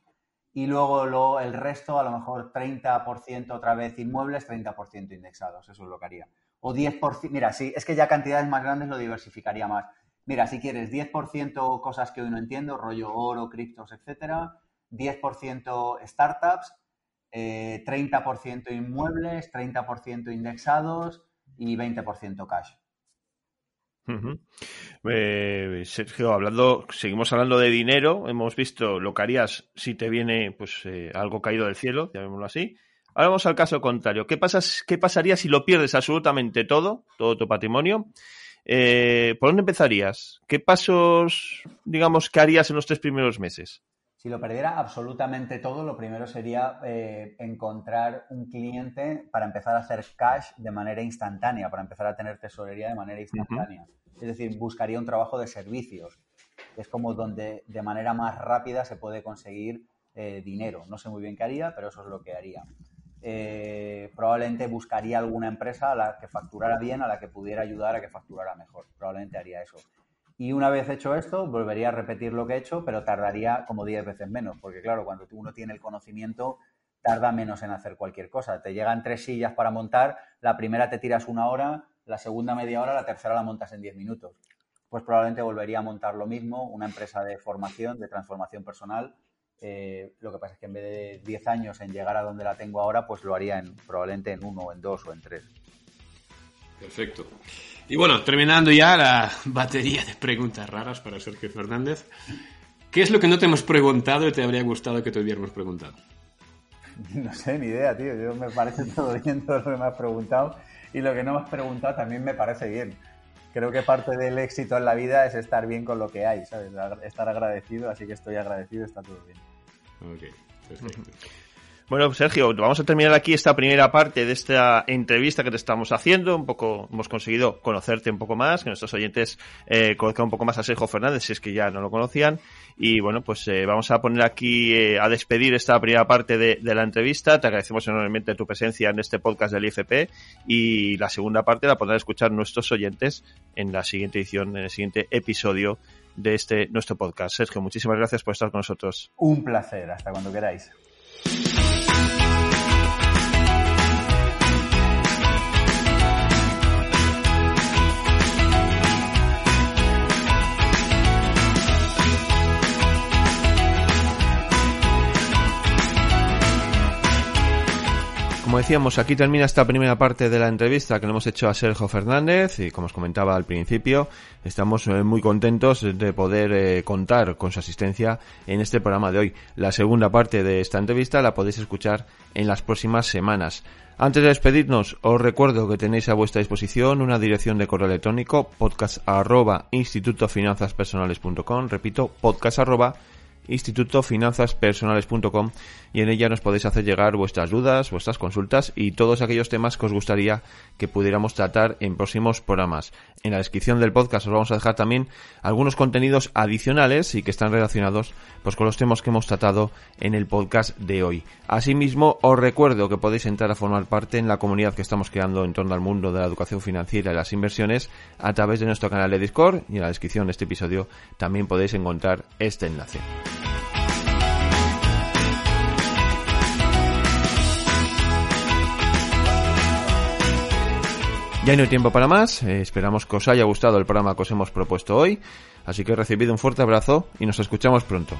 Y luego lo, el resto, a lo mejor 30% otra vez inmuebles, 30% indexados, eso es lo que haría. O 10%, mira, sí, es que ya cantidades más grandes lo diversificaría más. Mira, si quieres 10% cosas que hoy no entiendo, rollo oro, criptos, etcétera, 10% startups, 30% eh, inmuebles, 30% indexados y 20% cash. Eh, Sergio, hablando, seguimos hablando de dinero. Hemos visto lo que harías si te viene pues eh, algo caído del cielo, llamémoslo así. Ahora vamos al caso contrario. ¿Qué, pasas, ¿Qué pasaría si lo pierdes absolutamente todo, todo tu patrimonio? Eh, ¿Por dónde empezarías? ¿Qué pasos, digamos, que harías en los tres primeros meses? Si lo perdiera absolutamente todo, lo primero sería encontrar un cliente para empezar a hacer cash de manera instantánea, para empezar a tener tesorería de manera instantánea. Es decir, buscaría un trabajo de servicios. Es como donde de manera más rápida se puede conseguir eh, dinero. No sé muy bien qué haría, pero eso es lo que haría. Eh, probablemente buscaría alguna empresa a la que facturara bien, a la que pudiera ayudar a que facturara mejor. Probablemente haría eso. Y una vez hecho esto, volvería a repetir lo que he hecho, pero tardaría como 10 veces menos, porque claro, cuando uno tiene el conocimiento, tarda menos en hacer cualquier cosa. Te llegan tres sillas para montar, la primera te tiras una hora, la segunda media hora, la tercera la montas en 10 minutos. Pues probablemente volvería a montar lo mismo, una empresa de formación, de transformación personal. Eh, lo que pasa es que en vez de 10 años en llegar a donde la tengo ahora, pues lo haría en, probablemente en uno, en dos o en tres. Perfecto. Y bueno, terminando ya la batería de preguntas raras para Sergio Fernández. ¿Qué es lo que no te hemos preguntado y te habría gustado que te hubiéramos preguntado? No sé, ni idea, tío. Yo me parece todo bien todo lo que me has preguntado y lo que no me has preguntado también me parece bien. Creo que parte del éxito en la vida es estar bien con lo que hay, ¿sabes? Estar agradecido, así que estoy agradecido, está todo bien. Ok, perfecto. Bueno, Sergio, vamos a terminar aquí esta primera parte de esta entrevista que te estamos haciendo. Un poco, hemos conseguido conocerte un poco más, que nuestros oyentes eh, conozcan un poco más a Sergio Fernández, si es que ya no lo conocían. Y bueno, pues eh, vamos a poner aquí eh, a despedir esta primera parte de, de, la entrevista. Te agradecemos enormemente tu presencia en este podcast del IFP y la segunda parte la podrán escuchar nuestros oyentes en la siguiente edición, en el siguiente episodio de este nuestro podcast. Sergio, muchísimas gracias por estar con nosotros. Un placer, hasta cuando queráis. Como decíamos, aquí termina esta primera parte de la entrevista que le hemos hecho a Sergio Fernández y como os comentaba al principio, estamos muy contentos de poder eh, contar con su asistencia en este programa de hoy. La segunda parte de esta entrevista la podéis escuchar en las próximas semanas. Antes de despedirnos, os recuerdo que tenéis a vuestra disposición una dirección de correo electrónico podcast arroba institutofinanzaspersonales.com, repito, podcast arroba institutofinanzaspersonales.com y en ella nos podéis hacer llegar vuestras dudas, vuestras consultas y todos aquellos temas que os gustaría que pudiéramos tratar en próximos programas. En la descripción del podcast os vamos a dejar también algunos contenidos adicionales y que están relacionados pues con los temas que hemos tratado en el podcast de hoy. Asimismo, os recuerdo que podéis entrar a formar parte en la comunidad que estamos creando en torno al mundo de la educación financiera y las inversiones a través de nuestro canal de Discord y en la descripción de este episodio también podéis encontrar este enlace. Ya no hay tiempo para más, eh, esperamos que os haya gustado el programa que os hemos propuesto hoy, así que recibido un fuerte abrazo y nos escuchamos pronto.